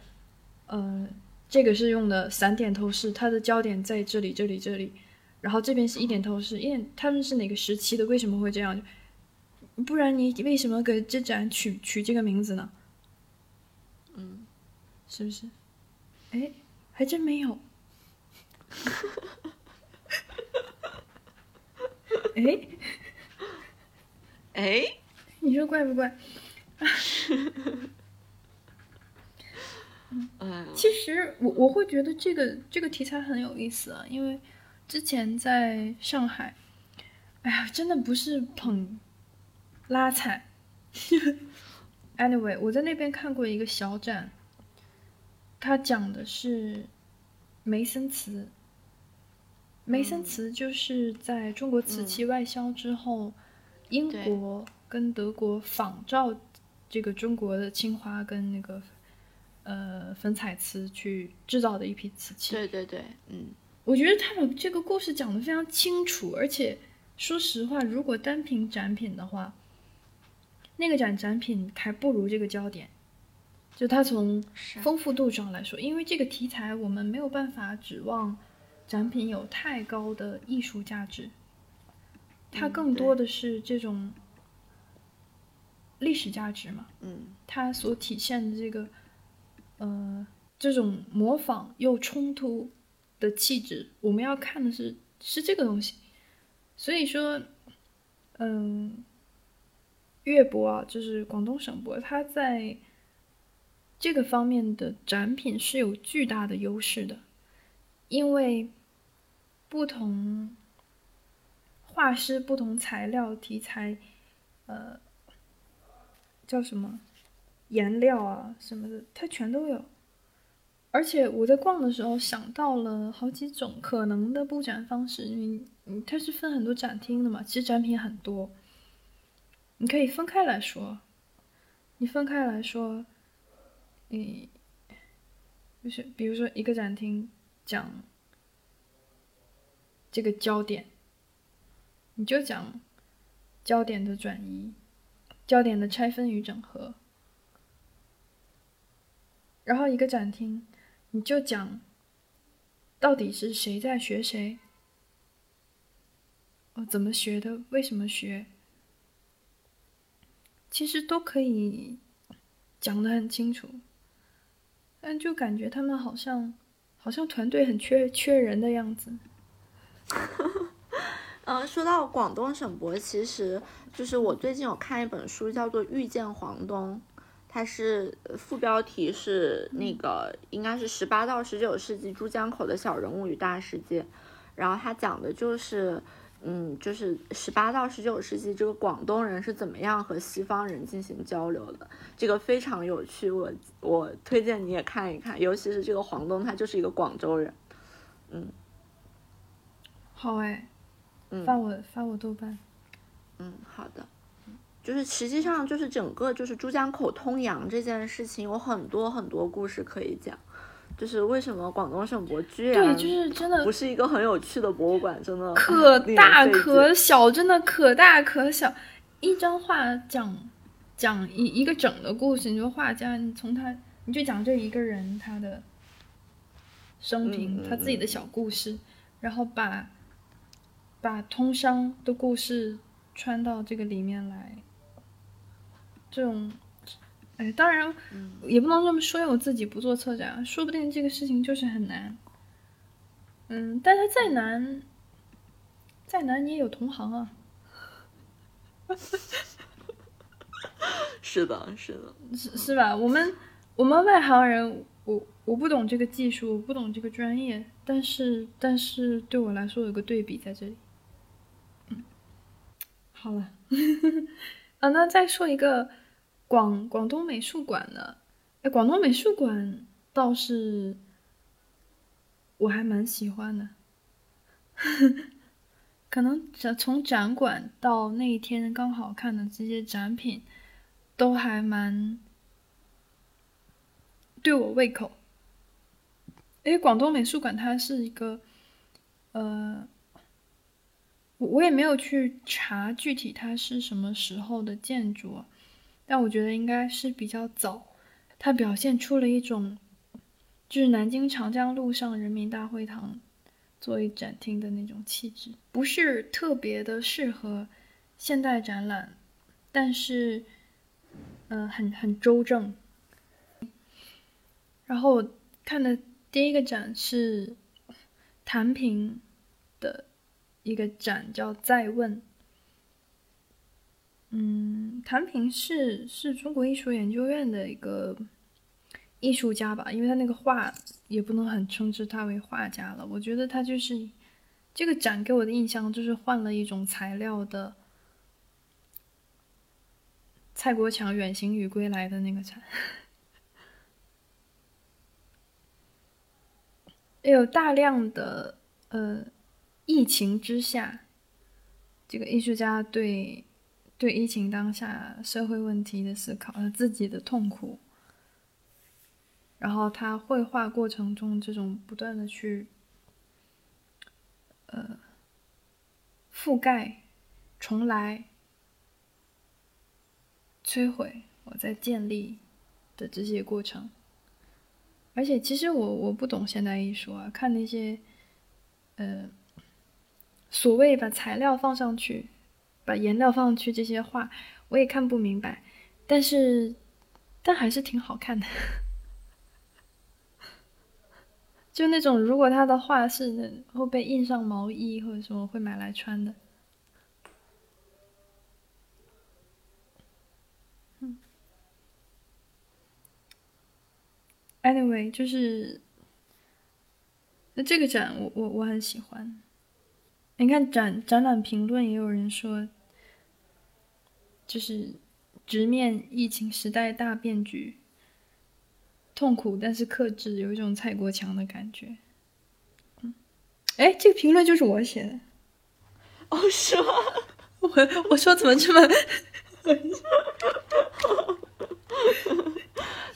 Speaker 1: 呃，这个是用的散点透视，它的焦点在这里，这里，这里，然后这边是一点透视，因为他们是哪个时期的？为什么会这样？不然你为什么给这展取取这个名字呢？
Speaker 2: 嗯，
Speaker 1: 是不是？哎，还真没有。哎
Speaker 2: 哎，
Speaker 1: 你说怪不怪？
Speaker 2: 嗯，
Speaker 1: 其实我我会觉得这个这个题材很有意思啊，因为之前在上海，哎呀，真的不是捧拉踩。anyway，我在那边看过一个小展，它讲的是梅森瓷。梅森瓷就是在中国瓷器外销之后，英国跟德国仿照这个中国的青花跟那个呃粉彩瓷去制造的一批瓷器。
Speaker 2: 对对对，嗯，
Speaker 1: 我觉得他把这个故事讲得非常清楚，而且说实话，如果单凭展品的话，那个展展品还不如这个焦点。就它从丰富度上来说，因为这个题材我们没有办法指望展品有太高的艺术价值，它更多的是这种历史价值嘛。
Speaker 2: 嗯，
Speaker 1: 它所体现的这个呃这种模仿又冲突的气质，我们要看的是是这个东西。所以说，嗯，粤博啊，就是广东省博，它在这个方面的展品是有巨大的优势的，因为不同画师、不同材料、题材，呃，叫什么颜料啊什么的，它全都有。而且我在逛的时候想到了好几种可能的布展方式，你你它是分很多展厅的嘛，其实展品很多，你可以分开来说，你分开来说。你，就是比如说一个展厅讲这个焦点，你就讲焦点的转移、焦点的拆分与整合，然后一个展厅你就讲到底是谁在学谁，哦，怎么学的，为什么学，其实都可以讲得很清楚。但就感觉他们好像，好像团队很缺缺人的样子。
Speaker 2: 嗯，说到广东省博，其实就是我最近有看一本书，叫做《遇见黄东》，它是副标题是那个应该是十八到十九世纪珠江口的小人物与大世界，然后它讲的就是。嗯，就是十八到十九世纪，这个广东人是怎么样和西方人进行交流的？这个非常有趣，我我推荐你也看一看，尤其是这个黄东，他就是一个广州人。嗯，
Speaker 1: 好哎，发我发我豆瓣。
Speaker 2: 嗯，好的。就是实际上就是整个就是珠江口通洋这件事情，有很多很多故事可以讲。就是为什么广东省博居然
Speaker 1: 对，就是真的
Speaker 2: 不是一个很有趣的博物馆，真的
Speaker 1: 可大可小，真的可大可小。一张画讲讲一一个整的故事，你说画家，你从他你就讲这一个人他的生平，他自己的小故事，然后把把通商的故事穿到这个里面来，这种。哎，当然，也不能这么说，因为我自己不做策展，说不定这个事情就是很难。嗯，但是再难，再难你也有同行啊。
Speaker 2: 是的，是的，
Speaker 1: 是是吧？我们我们外行人，我我不懂这个技术，我不懂这个专业，但是但是对我来说有个对比在这里。嗯，好了，啊，那再说一个。广广东美术馆呢？哎，广东美术馆倒是我还蛮喜欢的。可能展从展馆到那一天刚好看的这些展品，都还蛮对我胃口。因为广东美术馆它是一个，呃，我我也没有去查具体它是什么时候的建筑，啊但我觉得应该是比较早。它表现出了一种，就是南京长江路上人民大会堂作为展厅的那种气质，不是特别的适合现代展览，但是，嗯，很很周正。然后看的。第一个展是 谭平的一个展，叫《再问》。嗯，谭平是是中国艺术研究院的一个艺术家吧，因为他那个画也不能很称之他为画家了。我觉得他就是这个展给我的印象就是换了一种材料的蔡国强《远行与归来》的那个展。也有大量的呃，疫情之下，这个艺术家对对疫情当下社会问题的思考，他自己的痛苦，然后他绘画过程中这种不断的去呃覆盖、重来、摧毁，我在建立的这些过程。而且其实我我不懂现代艺术啊，看那些，呃，所谓把材料放上去，把颜料放上去这些画，我也看不明白。但是，但还是挺好看的。就那种如果他的画是会被印上毛衣或者什么，会买来穿的。Anyway，就是那这个展，我我我很喜欢。你看展展览评论，也有人说，就是直面疫情时代大变局，痛苦但是克制，有一种蔡国强的感觉。嗯，哎，这个评论就是我写的。
Speaker 2: 哦，是吗？
Speaker 1: 我我说怎么这么？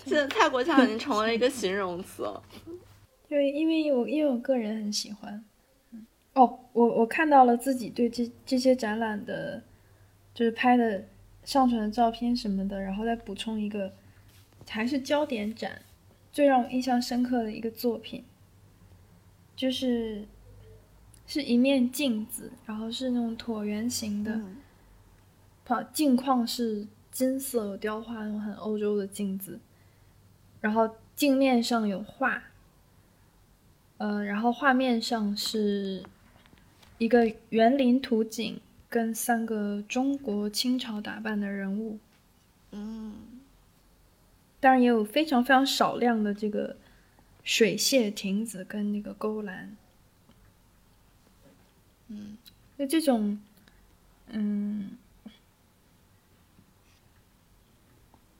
Speaker 2: 现在蔡国强已经成为了一个形容词。
Speaker 1: 对，因为我因为我个人很喜欢。哦，我我看到了自己对这这些展览的，就是拍的、上传的照片什么的，然后再补充一个，还是焦点展，最让我印象深刻的一个作品，就是是一面镜子，然后是那种椭圆形的，好镜框是金色有雕花那种很欧洲的镜子。然后镜面上有画，呃，然后画面上是一个园林图景跟三个中国清朝打扮的人物，
Speaker 2: 嗯，
Speaker 1: 当然也有非常非常少量的这个水榭亭子跟那个勾栏，
Speaker 2: 嗯，
Speaker 1: 那这种，嗯，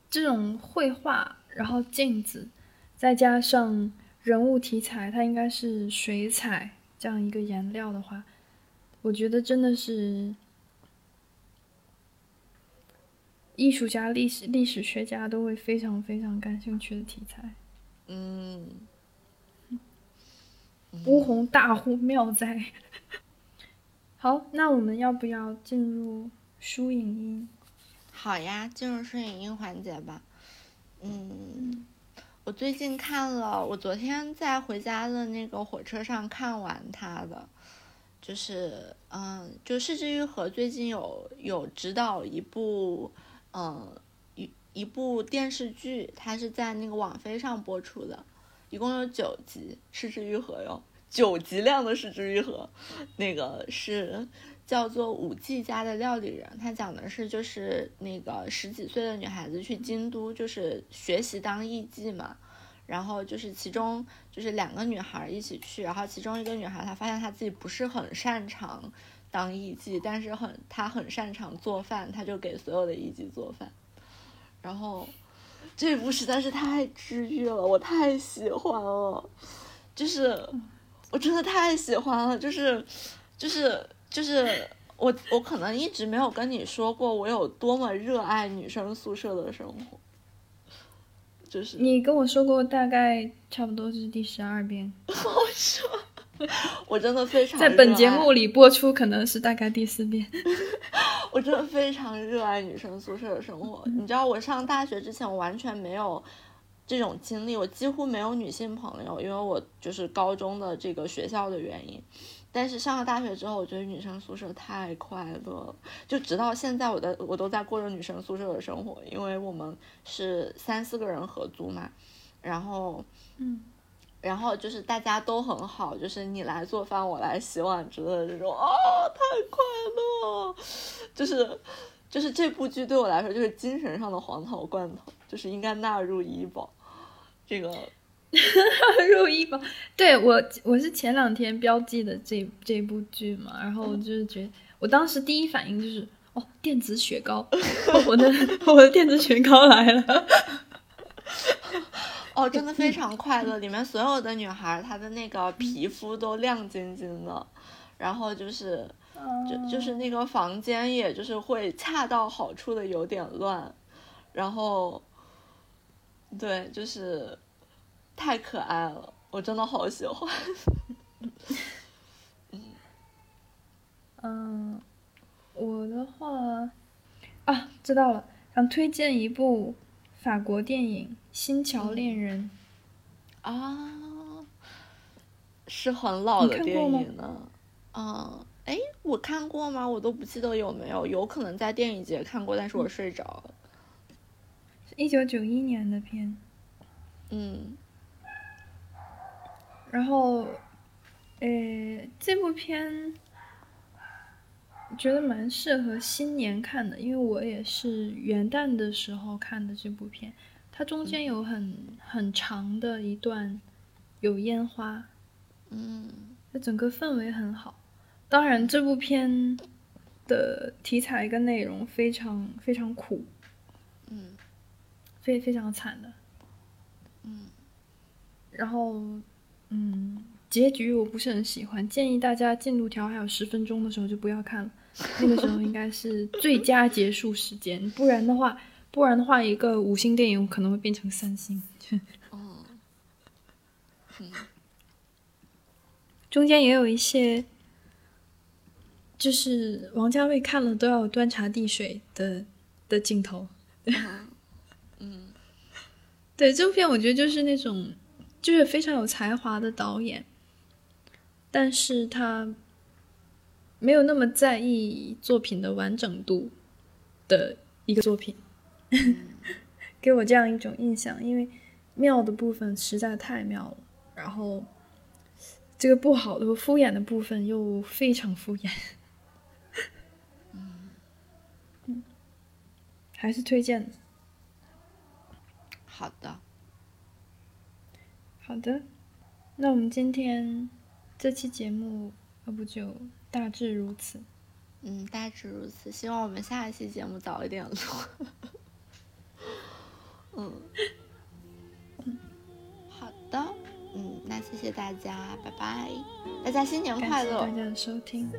Speaker 1: 这种绘画。然后镜子，再加上人物题材，它应该是水彩这样一个颜料的话，我觉得真的是艺术家、历史历史学家都会非常非常感兴趣的题材。
Speaker 2: 嗯，
Speaker 1: 乌鸿大呼妙哉。好，那我们要不要进入书影音？
Speaker 2: 好呀，进入书影音环节吧。嗯，我最近看了，我昨天在回家的那个火车上看完他的，就是嗯，就市之愈合最近有有指导一部嗯一一部电视剧，它是在那个网飞上播出的，一共有九集，市之愈合哟，九集量的市之愈合，那个是。叫做五 G 家的料理人，他讲的是就是那个十几岁的女孩子去京都，就是学习当艺妓嘛。然后就是其中就是两个女孩一起去，然后其中一个女孩她发现她自己不是很擅长当艺妓，但是很她很擅长做饭，她就给所有的艺妓做饭。然后这部实在是太治愈了，我太喜欢了，就是。我真的太喜欢了，就是就是就是我我可能一直没有跟你说过我有多么热爱女生宿舍的生活，就是
Speaker 1: 你跟我说过，大概差不多是第十二遍。
Speaker 2: 我说，我真的非常
Speaker 1: 在本节目里播出，可能是大概第四遍。
Speaker 2: 我真的非常热爱女生宿舍的生活。你知道，我上大学之前，我完全没有这种经历，我几乎没有女性朋友，因为我就是高中的这个学校的原因。但是上了大学之后，我觉得女生宿舍太快乐了。就直到现在，我的我都在过着女生宿舍的生活，因为我们是三四个人合租嘛，然后
Speaker 1: 嗯。
Speaker 2: 然后就是大家都很好，就是你来做饭，我来洗碗之类的这种啊，太快乐！就是就是这部剧对我来说就是精神上的黄桃罐头，就是应该纳入医保。这个
Speaker 1: 纳 入医保，对我我是前两天标记的这这部剧嘛，然后我就是觉得，我当时第一反应就是哦，电子雪糕，我的 我的电子雪糕来了。
Speaker 2: 哦，真的非常快乐，里面所有的女孩，她的那个皮肤都亮晶晶的，然后就是，就就是那个房间，也就是会恰到好处的有点乱，然后，对，就是太可爱了，我真的好喜欢。
Speaker 1: 嗯，我的话啊，知道了，想推荐一部。法国电影《新桥恋人》
Speaker 2: 啊，是很老的电影呢。啊，哎，我看过吗？我都不记得有没有，有可能在电影节看过，但是我睡着了。
Speaker 1: 一九九一年的片。
Speaker 2: 嗯。
Speaker 1: 然后，呃，这部片。觉得蛮适合新年看的，因为我也是元旦的时候看的这部片。它中间有很很长的一段有烟花，
Speaker 2: 嗯，
Speaker 1: 它整个氛围很好。当然，这部片的题材跟内容非常非常苦，
Speaker 2: 嗯，
Speaker 1: 非非常惨的，
Speaker 2: 嗯，
Speaker 1: 然后，嗯。结局我不是很喜欢，建议大家进度条还有十分钟的时候就不要看了，那个时候应该是最佳结束时间，不然的话，不然的话一个五星电影可能会变成三星。
Speaker 2: 哦，
Speaker 1: 中间也有一些，就是王家卫看了都要端茶递水的的镜头。
Speaker 2: 嗯，
Speaker 1: 对，这部片我觉得就是那种，就是非常有才华的导演。但是他没有那么在意作品的完整度的一个作品，给我这样一种印象。因为妙的部分实在太妙了，然后这个不好的敷衍的部分又非常敷衍。嗯，还是推荐。
Speaker 2: 好的，
Speaker 1: 好的，那我们今天。这期节目要不就大致如此，
Speaker 2: 嗯，大致如此。希望我们下一期节目早一点录。嗯，好的，嗯，那谢谢大家，拜拜，大家新年快乐！
Speaker 1: 大家的收听，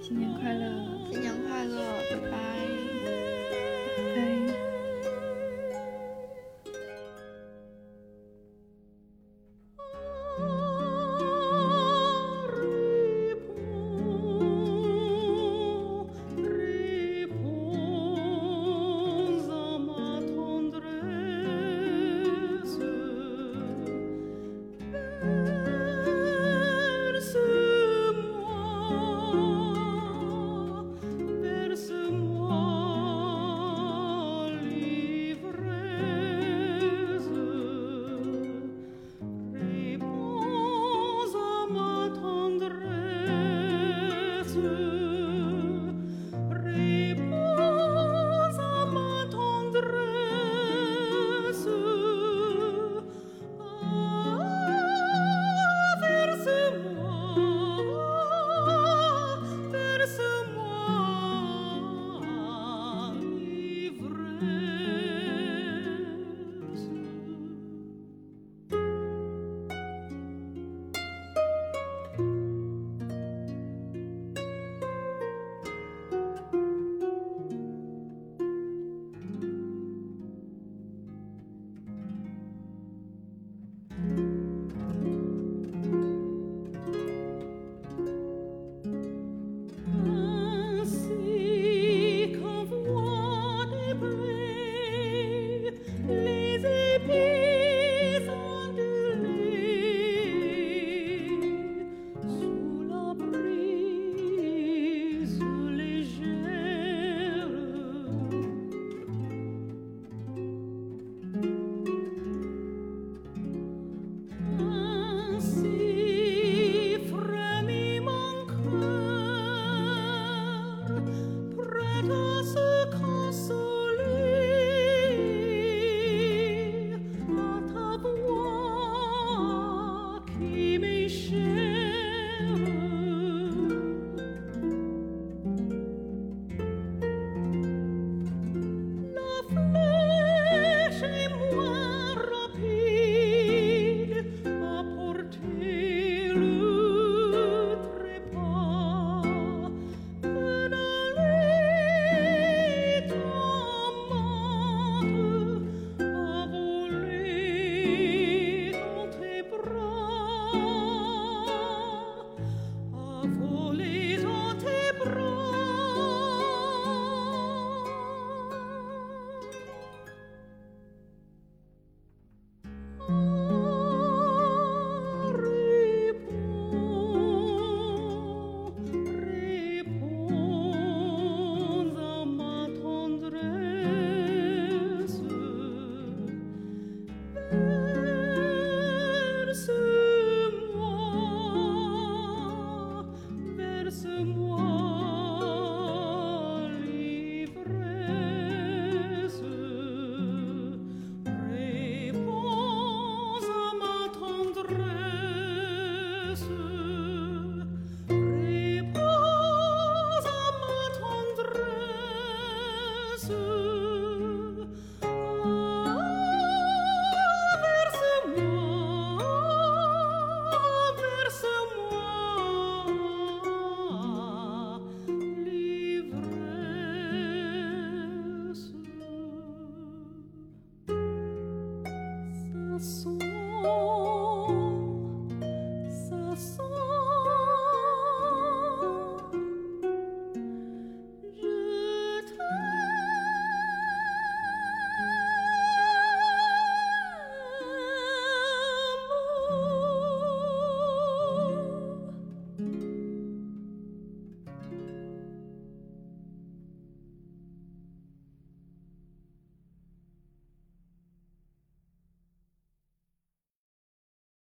Speaker 1: 新年快乐，
Speaker 2: 新年快乐，拜拜。